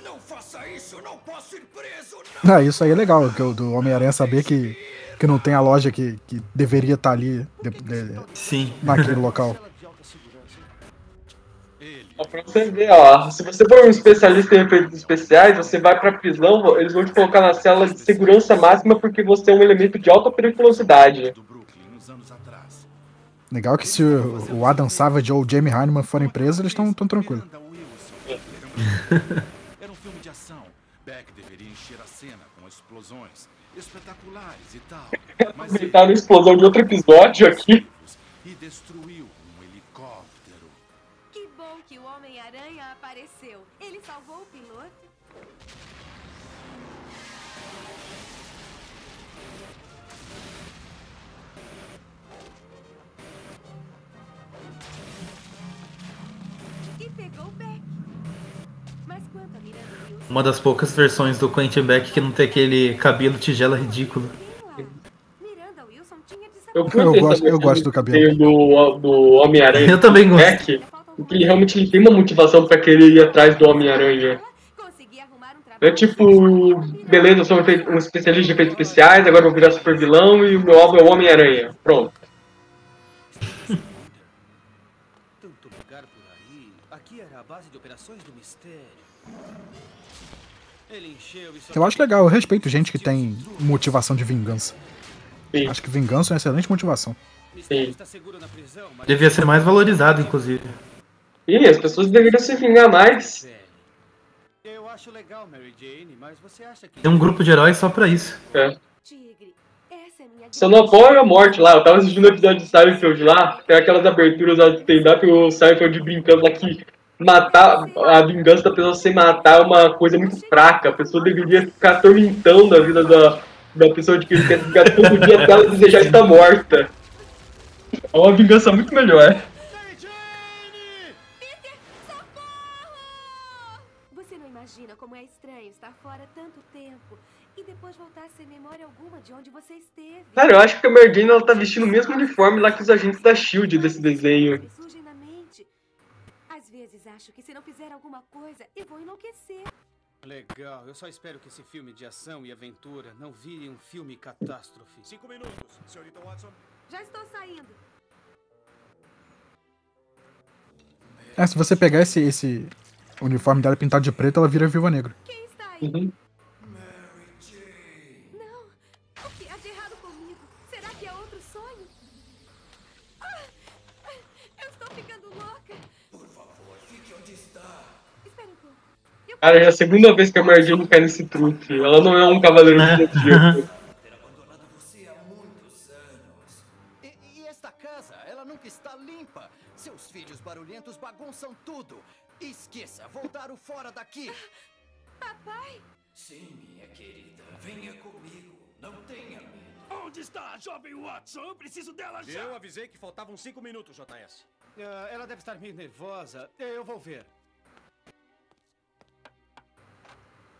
Não faça isso, não posso ir preso, não! Ah, isso aí é legal, que o do Homem-Aranha saber que, que não tem a loja que, que deveria estar ali de, de, Sim. naquele local. Ó, pra você ver, ó, se você for um especialista em efeitos especiais, você vai pra prisão, eles vão te colocar na cela de segurança máxima porque você é um elemento de alta periculosidade. Legal que se o, o Adam Savage ou o Jamie Heineman forem presos, eles estão tão tranquilos. Era um filme de ação. Beck deveria encher a cena com explosões espetaculares e tal. Mas ele Tá na explosão de outro episódio aqui. e destruiu um helicóptero. Que bom que o Homem-Aranha apareceu. Ele salvou o piloto. E pegou o Beck. Uma das poucas versões do Quentin Beck que não tem aquele cabelo tigela ridículo. Eu, Eu gosto- eu gosto do cabelo. Do, do Homem-Aranha. Eu também gosto. Beck, porque ele realmente ele tem uma motivação pra querer ir atrás do Homem-Aranha. É tipo, beleza, eu sou um um especialista de efeitos especiais, agora eu vou virar super vilão e o meu alvo é o Homem-Aranha. Pronto. Tanto lugar por aí. Aqui era a base de operações do mistério. Ele encheu e só Eu acho legal, eu respeito gente que tem motivação de vingança. Acho que vingança é uma excelente motivação. Sim. Devia ser mais valorizado, inclusive. Ih, as pessoas deveriam se vingar mais. Eu acho legal, Mary Jane, mas você acha que Tem um grupo de heróis só pra isso. É. É Só não apoio a morte lá. Eu tava assistindo o episódio de Seinfeld lá. Tem aquelas aberturas lá de stand-up e o Seinfeld brincando lá que matar a vingança da pessoa sem matar é uma coisa muito fraca. A pessoa deveria ficar atormentando a vida da, da pessoa de que ele quer ficar todo dia até ela desejar estar morta. É uma vingança muito melhor. Você não imagina como é estranho estar fora tanto tempo e depois voltar sem memória alguma de onde você esteve. Cara, eu acho que a Jane ela tá vestindo o mesmo uniforme lá que os agentes da SHIELD desse desenho. Acho que se não fizer alguma coisa, eu vou enlouquecer. Legal, eu só espero que esse filme de ação e aventura não vire um filme catástrofe. Cinco minutos, senhorita Watson. Já estou saindo. É, se você pegar esse, esse uniforme dela pintado de preto, ela vira viúva negra. Uhum. Cara, é a segunda vez que a Mary Jane cai nesse truque. Ela não é um cavaleiro zodíaco. E, e nunca está limpa. Seus filhos barulhentos bagunçam tudo. Esqueça, voltaram fora daqui. Papai? Sim, minha querida. Venha comigo. Não tenha medo. Onde está a jovem Watson? Eu preciso dela já. Eu avisei que faltavam cinco minutos, JS. Ah, ela deve estar meio nervosa. Eu vou ver.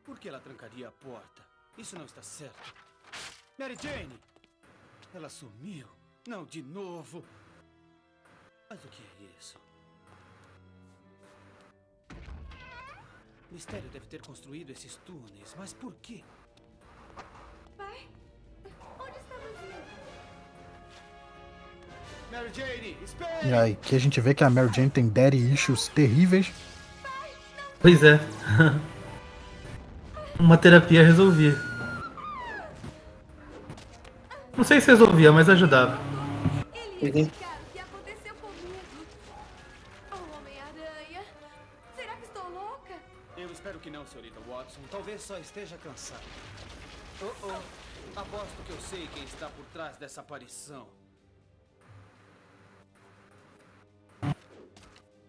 Por que ela trancaria a porta? Isso não está certo. Mary Jane! Ela sumiu. Não de novo. Mas o que é isso? Mistério deve ter construído esses túneis, mas por quê? Pai? Onde estamos indo? Mary Jane, espere! E aí, que a gente vê que a Mary Jane tem daddy issues terríveis. Pois é. uma terapia resolvia. Não sei se resolvia, mas ajudava. Eu espero que não, senhorita Watson. Talvez só esteja cansado. Oh, oh. Aposto que eu sei quem está por trás dessa aparição.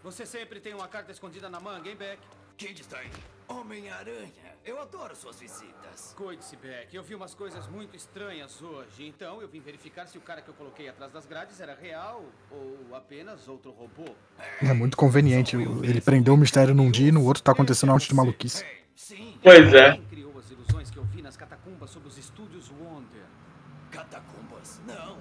Você sempre tem uma carta escondida na manga, hein, Beck? Quem está aí? Homem-Aranha. Eu adoro suas visitas. Cuide-se, Beck. Eu vi umas coisas muito estranhas hoje. Então eu vim verificar se o cara que eu coloquei atrás das grades era real ou apenas outro robô. É muito conveniente. Ele prendeu o mistério num dia e no outro tá acontecendo algo de maluquice. Pois é. Criou as ilusões que eu vi nas catacumbas sob os estúdios Wonder? Catacumbas? Não.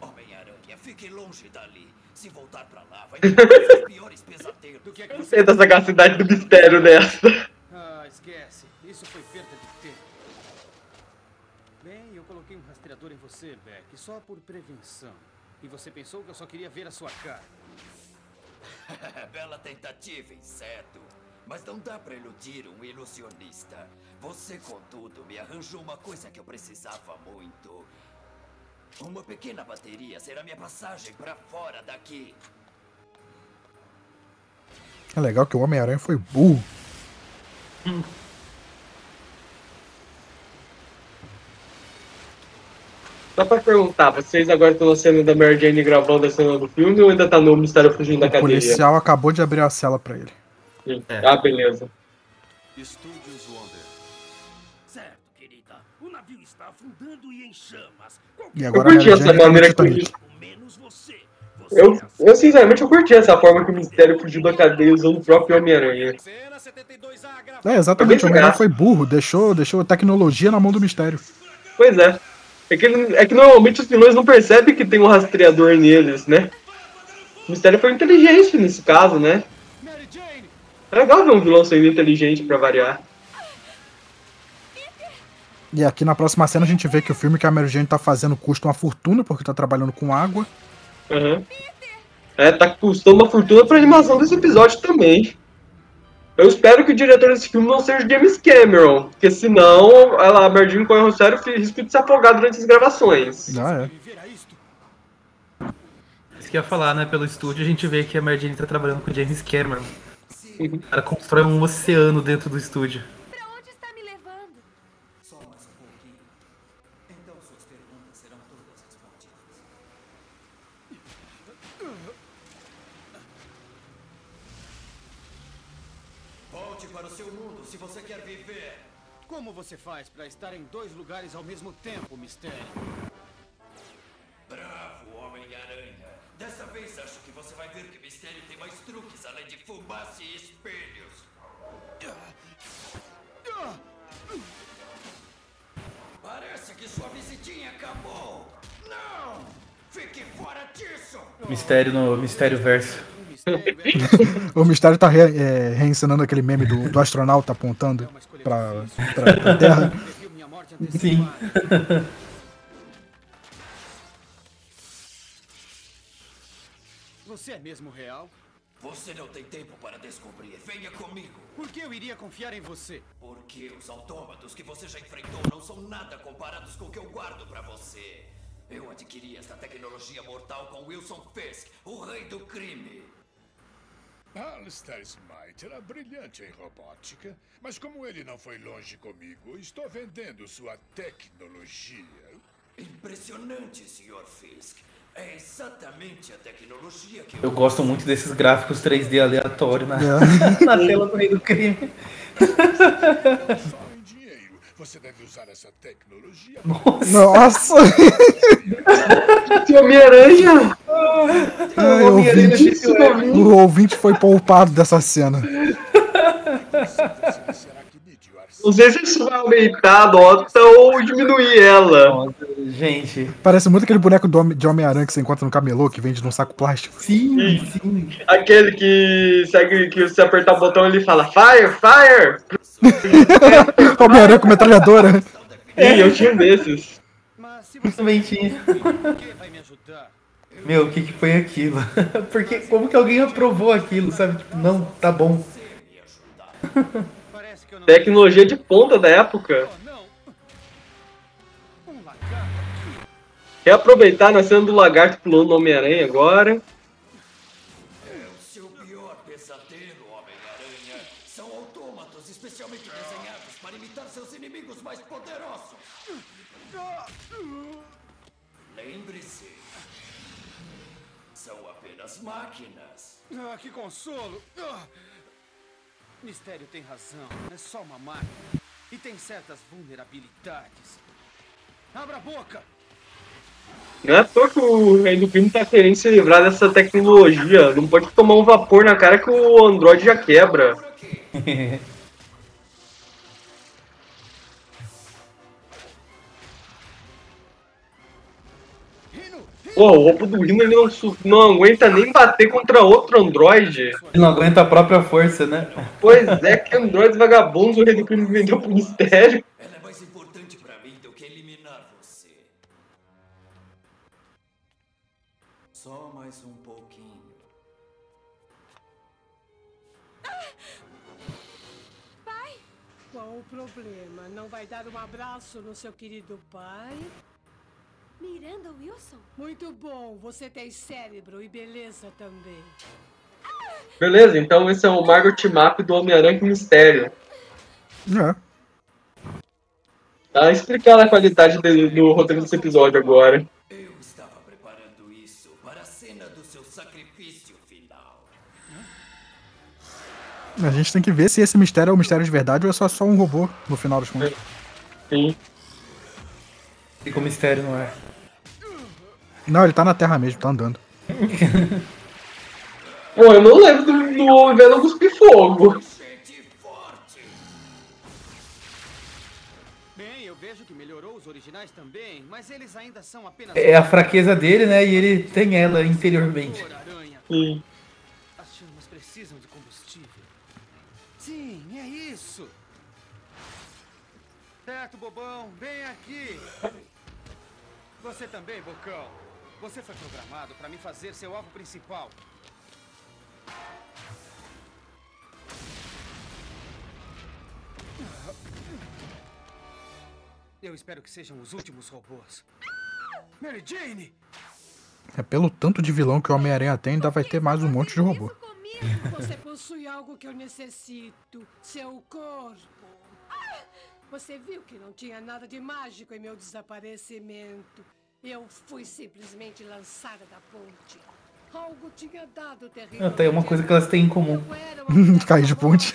Homem-Aranha, fique longe dali. Se voltar pra lá, vai ter os piores pesadelos. Do que é que Eu você... sei da sagacidade do mistério dessa. Esquece. Isso foi perda de tempo. Bem, eu coloquei um rastreador em você, Beck, só por prevenção. E você pensou que eu só queria ver a sua cara. Bela tentativa, inseto. Mas não dá pra iludir um ilusionista. Você, contudo, me arranjou uma coisa que eu precisava muito. Uma pequena bateria será minha passagem pra fora daqui. É legal que o Homem-Aranha foi burro. Só pra perguntar, vocês agora estão na cena da Mary Jane gravando a cena do filme ou ainda tá no mistério fugindo da O cadeia? policial acabou de abrir a cela pra ele. Sim. Ah, beleza. Estúdios Wonder. Certo, querida. O navio está afundando e em chamas. E Eu agora a curti essa no maneira que. Menos você. Eu, eu sinceramente eu curti essa forma que o mistério fugiu da cadeia usando o próprio Homem-Aranha. É, exatamente. O Homem-Aranha foi burro. Deixou, deixou a tecnologia na mão do mistério. Pois é. É que, é que normalmente os vilões não percebem que tem um rastreador neles, né? O mistério foi inteligente nesse caso, né? É legal ver um vilão sendo inteligente pra variar. E aqui na próxima cena a gente vê que o filme que a Mary Jane tá fazendo custa uma fortuna, porque tá trabalhando com água. Aham. É, tá custando uma fortuna pra animação desse episódio também. Eu espero que o diretor desse filme não seja o James Cameron, porque senão ela, a Jane corre um sério risco de se afogar durante as gravações. Ah, é. Isso que eu ia falar, né? Pelo estúdio a gente vê que a Mary Jane tá trabalhando com o James Cameron. O cara constrói um oceano dentro do estúdio. Só mais um pouquinho. Então suas perguntas serão todas respondidas. Volte para o seu mundo se você quer viver. Como você faz pra estar em dois lugares ao mesmo tempo, mistério? Bravo, Homem-Aranha. Dessa vez acho que você vai ver que o mistério tem mais truques além de fumaça e espelhos. Parece que sua visitinha acabou. Não! Fique fora disso! Mistério no Mistério Verso. O mistério tá re, é, reencenando aquele meme do, do astronauta apontando pra, pra, pra Terra. Sim. Você é mesmo real? Você não tem tempo para descobrir. Venha comigo. Por que eu iria confiar em você? Porque os autômatos que você já enfrentou não são nada comparados com o que eu guardo pra você. Eu adquiri esta tecnologia mortal com Wilson Fisk, o rei do crime. Alistair Smite era brilhante em robótica, mas como ele não foi longe comigo, estou vendendo sua tecnologia. Impressionante, Sr. Fisk. É exatamente a tecnologia que Eu gosto muito desses gráficos 3D aleatórios na, na tela do Rei do Crime. Em dinheiro, você deve usar essa tecnologia. Nossa! Que Homem-Aranha! Ai, o, ouvinte, o ouvinte foi poupado dessa cena. Não sei se isso vai aumentar a nota ou diminuir ela. Gente. Parece muito aquele boneco de Homem-Aranha que você encontra no camelô, que vende num saco plástico. Sim, sim. Aquele que segue que você apertar o botão ele fala Fire, Fire! Homem-Aranha com metralhadora. Sim, eu tinha um desses. Também tinha. Meu, o que, que foi aquilo? Porque como que alguém aprovou aquilo, sabe? Tipo, não, tá bom. Tecnologia de ponta da época. Quer aproveitar na cena do lagarto pulando no Homem-Aranha agora? Ah, que consolo! Ah. Mistério tem razão. É só uma máquina. E tem certas vulnerabilidades. Abra a boca! Não é à toa que o Rei do Crime tá querendo se livrar dessa tecnologia. Não pode tomar um vapor na cara que o Android já quebra. Pô, o roubo do Rino ele não, não aguenta nem bater contra outro Android. Ele não aguenta a própria força, né? Pois é, que Androids vagabundos o Rei do Crime vendeu pro mistério. Ela é mais importante pra mim do que eliminar você. Só mais um pouquinho. Pai? Qual o problema? Não vai dar um abraço no seu querido pai? Miranda Wilson? Muito bom, você tem cérebro e beleza também. Beleza, então esse é o Margot Map do Homem-Aranha com Mistério. É. Tá explicando a qualidade do, do roteiro desse episódio agora. Eu estava preparando isso para a cena do seu sacrifício final. A gente tem que ver se esse mistério é um mistério de verdade ou é só, só um robô no final dos contos. Sim. E com mistério não é. Não, ele tá na Terra mesmo, tá andando. Pô, eu não lembro do, do Homem Venom cuspir fogo. Bem, eu vejo que melhorou os originais também, mas eles ainda são apenas. É a fraqueza dele, né? E ele tem ela interiormente. Sim. As chamas precisam de combustível. Sim, é isso. Certo, bobão, bem aqui. Você também, bocão. Você foi programado para me fazer seu alvo principal. Eu espero que sejam os últimos robôs. Mary Jane! É pelo tanto de vilão que o Homem-Aranha tem, ainda vai ter mais um monte de robô. Você possui algo que eu necessito: seu corpo. Você viu que não tinha nada de mágico em meu desaparecimento. Eu fui simplesmente lançada da ponte. Algo tinha dado terrível. Ah, tem uma coisa que elas têm em comum. Cair de ponte.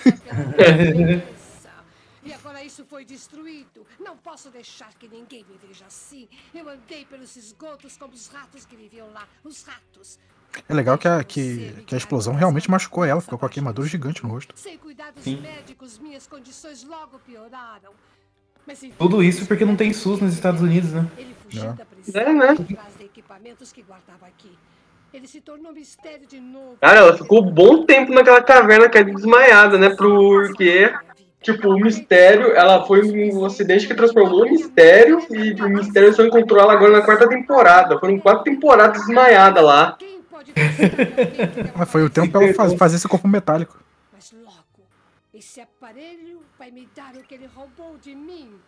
E agora isso foi destruído. Não posso deixar que ninguém me veja assim. Eu andei pelos esgotos como os ratos que viviam lá. Os ratos. É legal que a, que, que a explosão realmente machucou ela, ficou com a queimadura gigante no rosto. Sem cuidados Sim. médicos, minhas condições logo pioraram. Tudo isso porque não tem SUS nos Estados Unidos, né? Ele fugiu É. da prisão É, né? atrás de equipamentos que guardava aqui. Ele se tornou mistério de novo. Cara, ela ficou um bom tempo naquela caverna que é desmaiada, né? Porque, tipo, o mistério, ela foi um acidente que transformou o mistério e o mistério só encontrou ela agora na quarta temporada. Foram quatro temporadas desmaiada lá. Ah, foi o tempo pra ela faz- fazer esse corpo metálico. Esse aparelho vai me dar o que ele roubou de mim.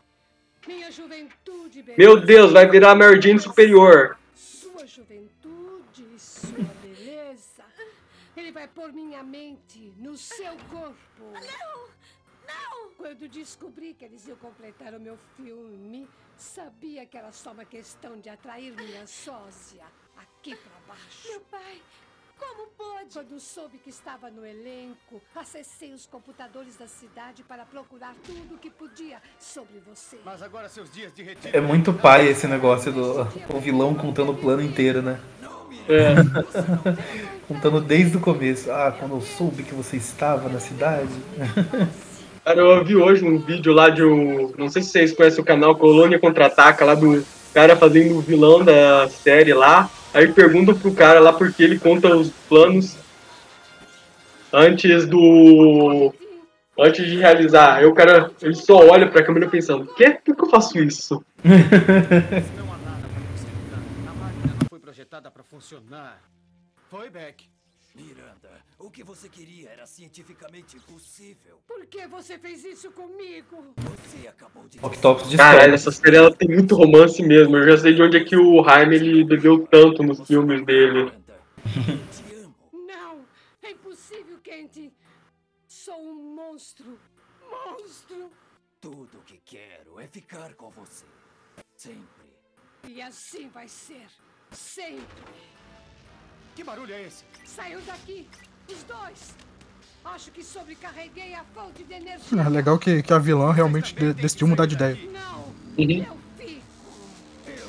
Minha juventude, beleza. Meu Deus, vai virar a Mary Jane superior. Sua juventude, sua beleza. Ele vai pôr minha mente no seu corpo. Não! Não! Quando descobri que eles iam completar o meu filme, sabia que era só uma questão de atrair minha sósia aqui pra baixo. Meu pai, como pôde? Quando soube que estava no elenco, acessei os computadores da cidade para procurar tudo o que podia sobre você. Mas agora seus dias de retiro. É muito pai esse negócio do o vilão contando o plano inteiro, né? É. contando desde o começo. Ah, quando eu soube que você estava na cidade. Cara, eu vi hoje um vídeo lá de um. Não sei se vocês conhecem o canal Colônia Contra-Ataca, lá do cara fazendo o vilão da série lá. Aí pergunta pro cara lá porque ele conta os planos antes do. Antes de realizar. Aí o cara ele só olha pra câmera pensando, quê? Por que eu faço isso? A máquina não foi projetada para funcionar. Foi, Beck. Miranda, o que você queria era cientificamente impossível. Por que você fez isso comigo? Você acabou de. Octopus de Caralho, essa série ela tem muito romance mesmo. Eu já sei de onde é que o Jaime ele bebeu tanto nos filmes dele. Não! É impossível, Kenty! Sou um monstro! Monstro! Tudo o que quero é ficar com você. Sempre. E assim vai ser. Sempre. Que barulho é esse? Saiam daqui, os dois. Acho que sobrecarreguei a fonte de energia. É legal que, que a vilã realmente de- decidiu mudar de ideia. Uhum.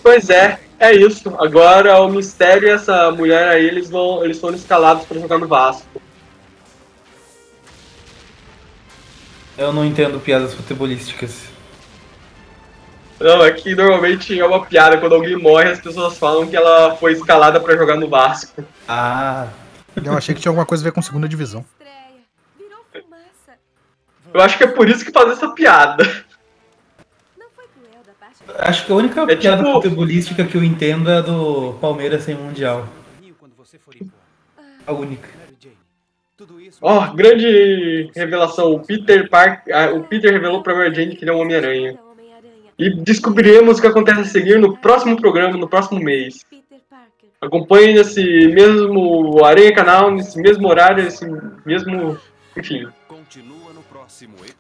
Pois é, é isso. Agora o mistério e essa mulher aí, eles vão. Eles foram escalados pra jogar no Vasco. Eu não entendo piadas futebolísticas. Não, é que normalmente é uma piada. Quando alguém morre, as pessoas falam que ela foi escalada pra jogar no Vasco. Ah. Eu achei que tinha alguma coisa a ver com segunda divisão. Eu acho que é por isso que faz essa piada. Acho que a única É piada tipo- futebolística que eu entendo é a do Palmeiras sem Mundial. A única. Ó, grande revelação. O Peter Park, ah, o Peter revelou pra Mary Jane que ele é um Homem-Aranha. E descobriremos o que acontece a seguir no próximo programa, no próximo mês. Acompanhe nesse mesmo Aranha Canal, nesse mesmo horário, nesse mesmo. Enfim.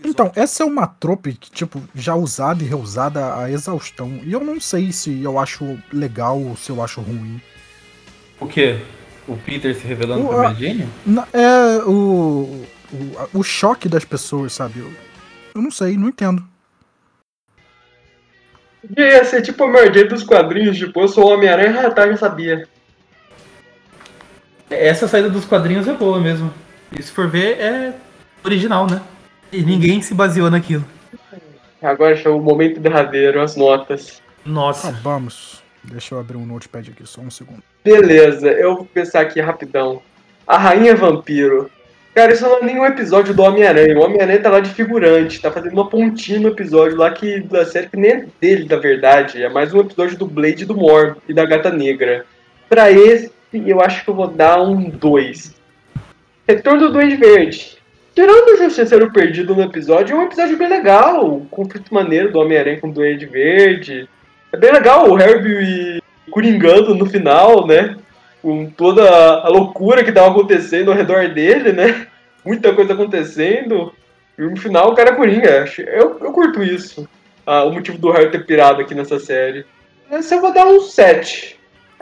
Então, essa é uma trope que, tipo, já usada e reusada a exaustão. E eu não sei se eu acho legal ou se eu acho ruim. O quê? O Peter se revelando O- pra a- Mary Jane? Na- É o, o, o choque das pessoas, sabe? Eu, eu não sei, não entendo. Ia ser tipo a Mary dos quadrinhos, tipo, eu sou o Homem-Aranha, ah, tá, já sabia. Essa saída dos quadrinhos é boa mesmo. E se for ver, é original, né? E ninguém se baseou naquilo. Agora chegou o momento derradeiro, as notas. Nossa. Ah, vamos. Deixa eu abrir um notepad aqui, só um segundo. Beleza, eu vou pensar aqui rapidão. A Rainha Vampiro. Cara, isso não é nenhum episódio do Homem-Aranha. O Homem-Aranha tá lá de figurante, tá fazendo uma pontinha no episódio lá que da série que nem é dele, na verdade. É mais um episódio do Blade do Morb e da Gata Negra. Pra esse, eu acho que eu vou dar um 2. Retorno do Duende Verde. Tirando o Justiceiro Perdido no episódio, é um episódio bem legal. Um conflito maneiro do Homem-Aranha com o Duende Verde. É bem legal o Herbie coringando no final, né? Com toda a loucura que tava acontecendo ao redor dele, né? Muita coisa acontecendo. E no final o cara coringa. Eu, eu curto isso. Ah, o motivo do Harry ter pirado aqui nessa série. Essa eu vou dar um 7.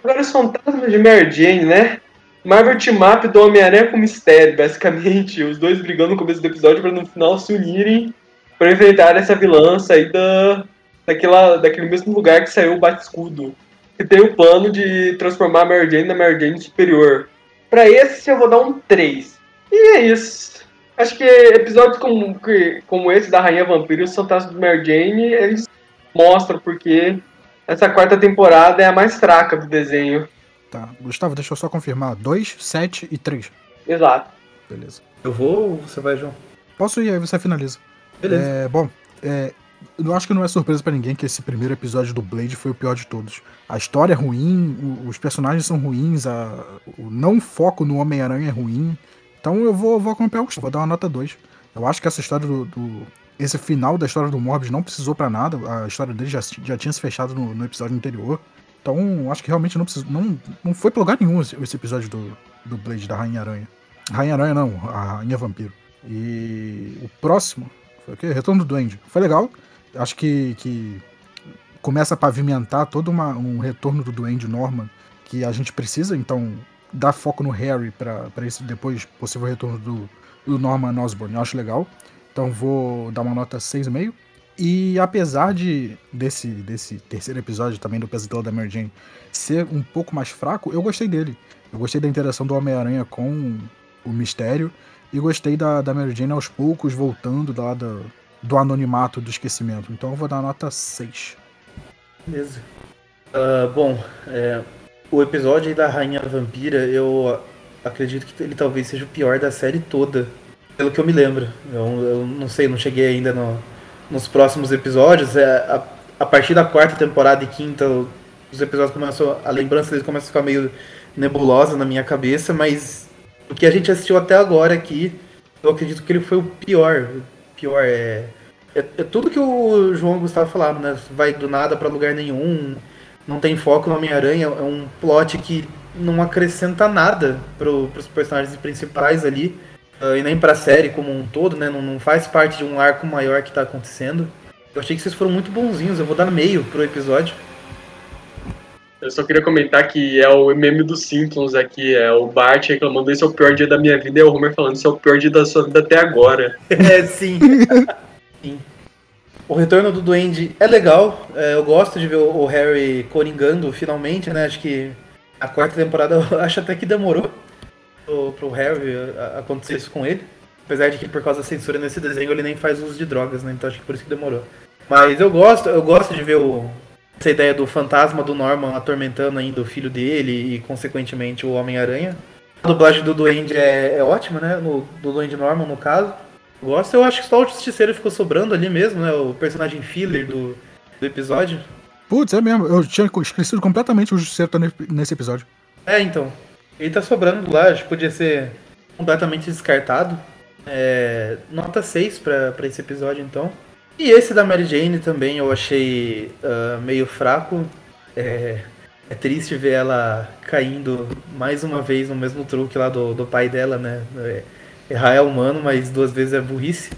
Agora os fantasmas de Mary Jane, né? Marvel Team Up do Homem-Aranha com Mistério, basicamente. Os dois brigando no começo do episódio pra no final se unirem pra enfrentar essa vilã sair da, daquela, daquele mesmo lugar que saiu o Bate-Escudo. Que tem o plano de transformar a Mary Jane na Mary Jane superior. Pra esse eu vou dar um 3. E é isso. Acho que episódios como, como esse da Rainha Vampiro e os Fantasmas de Mary Jane, eles mostram porque essa quarta temporada é a mais fraca do desenho. Tá. Gustavo, deixa eu só confirmar. 2, 7 e 3. Exato. Beleza. Eu vou ou você vai, João? Posso ir, aí você finaliza. Beleza. É, bom, é, eu acho que não é surpresa pra ninguém que esse primeiro episódio do Blade foi o pior de todos. A história é ruim, os personagens são ruins, a- o não foco no Homem-Aranha é ruim. Então eu vou, vou acompanhar o Gustavo, vou dar uma nota 2. Eu acho que essa história do. do- esse final da história do Morbius não precisou pra nada. A história dele já, já tinha se fechado no, no episódio anterior. Então, acho que realmente não precisou. Não, não foi pra lugar nenhum esse, esse episódio do, do Blade da Rainha Aranha. Rainha Aranha não, a Rainha Vampiro. E o próximo foi o quê? Retorno do Duende. Foi legal. Acho que, que começa a pavimentar todo uma- um retorno do Duende Norman que a gente precisa, então dá foco no Harry para esse depois possível retorno do, do Norman Osborn. Eu acho legal. Então vou dar uma nota 6,5. E apesar de desse, desse terceiro episódio também do Pesadelo da Mary Jane ser um pouco mais fraco, eu gostei dele. Eu gostei da interação do Homem-Aranha com o mistério. E gostei da, da Mary Jane aos poucos voltando da, da- do anonimato do esquecimento. Então eu vou dar nota 6. Beleza. Ah, bom, é, o episódio da Rainha Vampira, eu acredito que ele talvez seja o pior da série toda, pelo que eu me lembro. Eu, eu não sei, não cheguei ainda no- nos próximos episódios. É, a, a partir da quarta temporada e quinta, os episódios começam. A lembrança deles começa a ficar meio nebulosa na minha cabeça, mas o que a gente assistiu até agora aqui, eu acredito que ele foi o pior. O pior é. É, é tudo que o João Gustavo falaram, né? Vai do nada pra lugar nenhum, não tem foco no Homem-Aranha, é um plot que não acrescenta nada pro, pros personagens principais ali, e nem pra série como um todo, né? Não, não faz parte de um arco maior que tá acontecendo. Eu achei que vocês foram muito bonzinhos, eu vou dar meio pro episódio. Eu só queria comentar que é o meme dos Simpsons aqui, é o Bart reclamando esse é o pior dia da minha vida e é o Homer falando esse é o pior dia da sua vida até agora. É, sim. sim. O retorno do Duende é legal, é, eu gosto de ver o Harry coringando finalmente, né? Acho que a quarta temporada eu acho até que demorou pro, pro Harry acontecer isso com ele. Apesar de que por causa da censura nesse desenho ele nem faz uso de drogas, né? Então acho que por isso que demorou. Mas eu gosto, eu gosto de ver o, essa ideia do fantasma do Norman atormentando ainda o filho dele e consequentemente o Homem-Aranha. A dublagem do Duende é, é ótima, né? No, do Duende Norman, no caso. Gosto, eu acho que só o Justiceiro ficou sobrando ali mesmo, né? O personagem filler do, do episódio. Putz, é mesmo. Eu tinha esquecido completamente o Justiceiro tá nesse episódio. É, então. Ele tá sobrando acho que podia ser completamente descartado. É, nota 6 para esse episódio, então. E esse da Mary Jane também eu achei uh, meio fraco. É, é, triste ver ela caindo mais uma vez no mesmo truque lá do, do pai dela, né? É, errar é humano, mas duas vezes é burrice.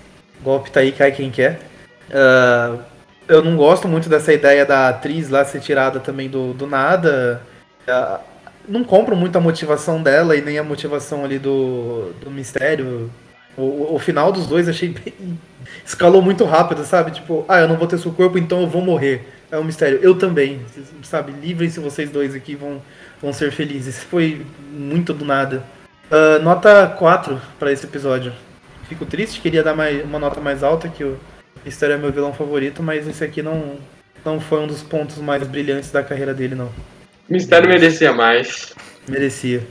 Golpe tá aí, cai quem quer. Uh, eu não gosto muito dessa ideia da atriz lá ser tirada também do, do nada. Uh, não compro muito a motivação dela e nem a motivação ali do, do mistério. O, o final dos dois achei bem. Escalou muito rápido, sabe? Tipo, ah, eu não vou ter seu corpo, então eu vou morrer. É um mistério. Eu também, sabe? Livrem-se vocês dois aqui, vão, vão ser felizes. Foi muito do nada. Uh, nota 4 para esse episódio. Fico triste, queria dar mais, uma nota mais alta, que o Mistério é meu vilão favorito, mas esse aqui não, não foi um dos pontos mais brilhantes da carreira dele, não. Mistério merecia mais. Merecia.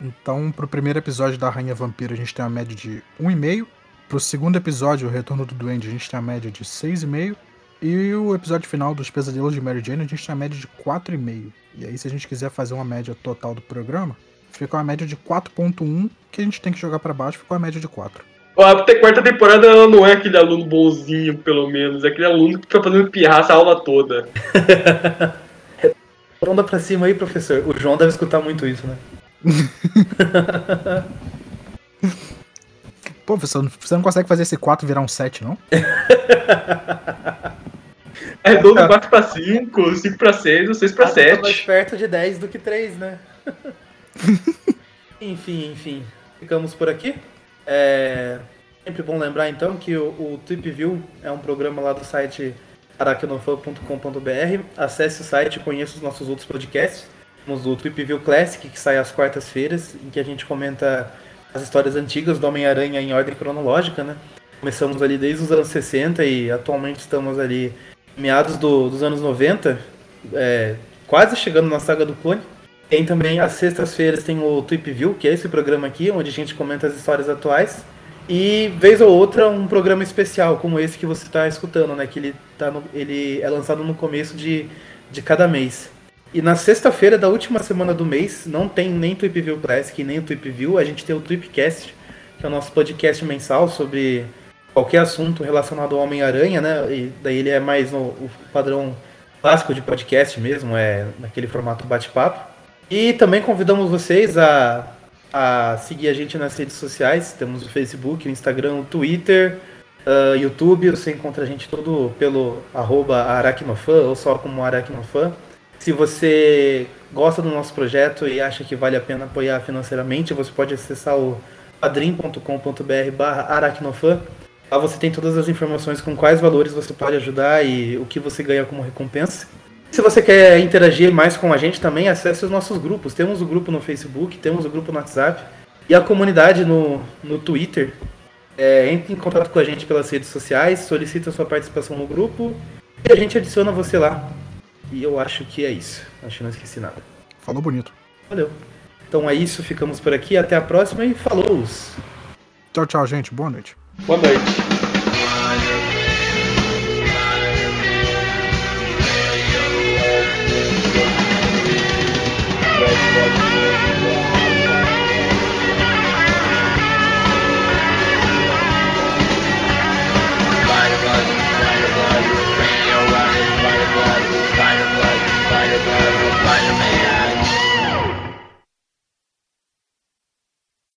Então, pro primeiro episódio da Rainha Vampira, a gente tem uma média de 1,5. Pro segundo episódio, o Retorno do Duende, a gente tem a média de 6,5. E o episódio final dos Pesadelos de Mary Jane, a gente tem a média de 4,5. E aí, se a gente quiser fazer uma média total do programa, fica uma média de 4.1, que a gente tem que jogar para baixo, ficou a média de 4. A quarta temporada ela não é aquele aluno bonzinho, pelo menos. É aquele aluno que fica fazendo pirraça a aula toda. Onda pra cima aí, professor. O João deve escutar muito isso, né? Pô, professor, você não consegue fazer esse 4 virar um 7, não? É redondo 4 pra 5, 5 pra 6 ou 6 pra 7. Tá mais perto de 10 do que 3, né? enfim, enfim. Ficamos por aqui. É sempre bom lembrar então que o, o Trip View é um programa lá do site aracnofan.com.br. Acesse o site e conheça os nossos outros podcasts. Temos o Trip View Classic, que sai às quartas-feiras, em que a gente comenta as histórias antigas do Homem-Aranha em ordem cronológica, né? Começamos ali desde os anos 60 e atualmente estamos ali meados do, dos anos 90, é, quase chegando na saga do clone. Tem também às sextas-feiras tem o Trip View, que é esse programa aqui, onde a gente comenta as histórias atuais. E vez ou outra um programa especial, como esse que você está escutando, né? Que ele, tá no, ele é lançado no começo de, de cada mês. E na sexta-feira da última semana do mês, não tem nem Tweep View Classic, nem o Tweep View, a gente tem o Tweepcast, que é o nosso podcast mensal sobre qualquer assunto relacionado ao Homem-Aranha, né? E daí ele é mais no o padrão clássico de podcast mesmo, é naquele formato bate-papo. E também convidamos vocês a a seguir a gente nas redes sociais. Temos o Facebook, o Instagram, o Twitter, uh, YouTube. Você encontra a gente todo pelo arroba aracnofan ou só como aracnofan. Se você gosta do nosso projeto e acha que vale a pena apoiar financeiramente, você pode acessar o padrim.com.br barra aracnofan. Lá você tem todas as informações com quais valores você pode ajudar e o que você ganha como recompensa. Se você quer interagir mais com a gente também, acesse os nossos grupos. Temos o grupo no Facebook, temos o grupo no WhatsApp e a comunidade no, no Twitter. É, entre em contato com a gente pelas redes sociais, solicita sua participação no grupo e a gente adiciona você lá. E eu acho que é isso. Acho que não esqueci nada. Falou bonito. Valeu. Então é isso, ficamos por aqui. Até a próxima e falou! Tchau, tchau, gente. Boa noite. Boa noite.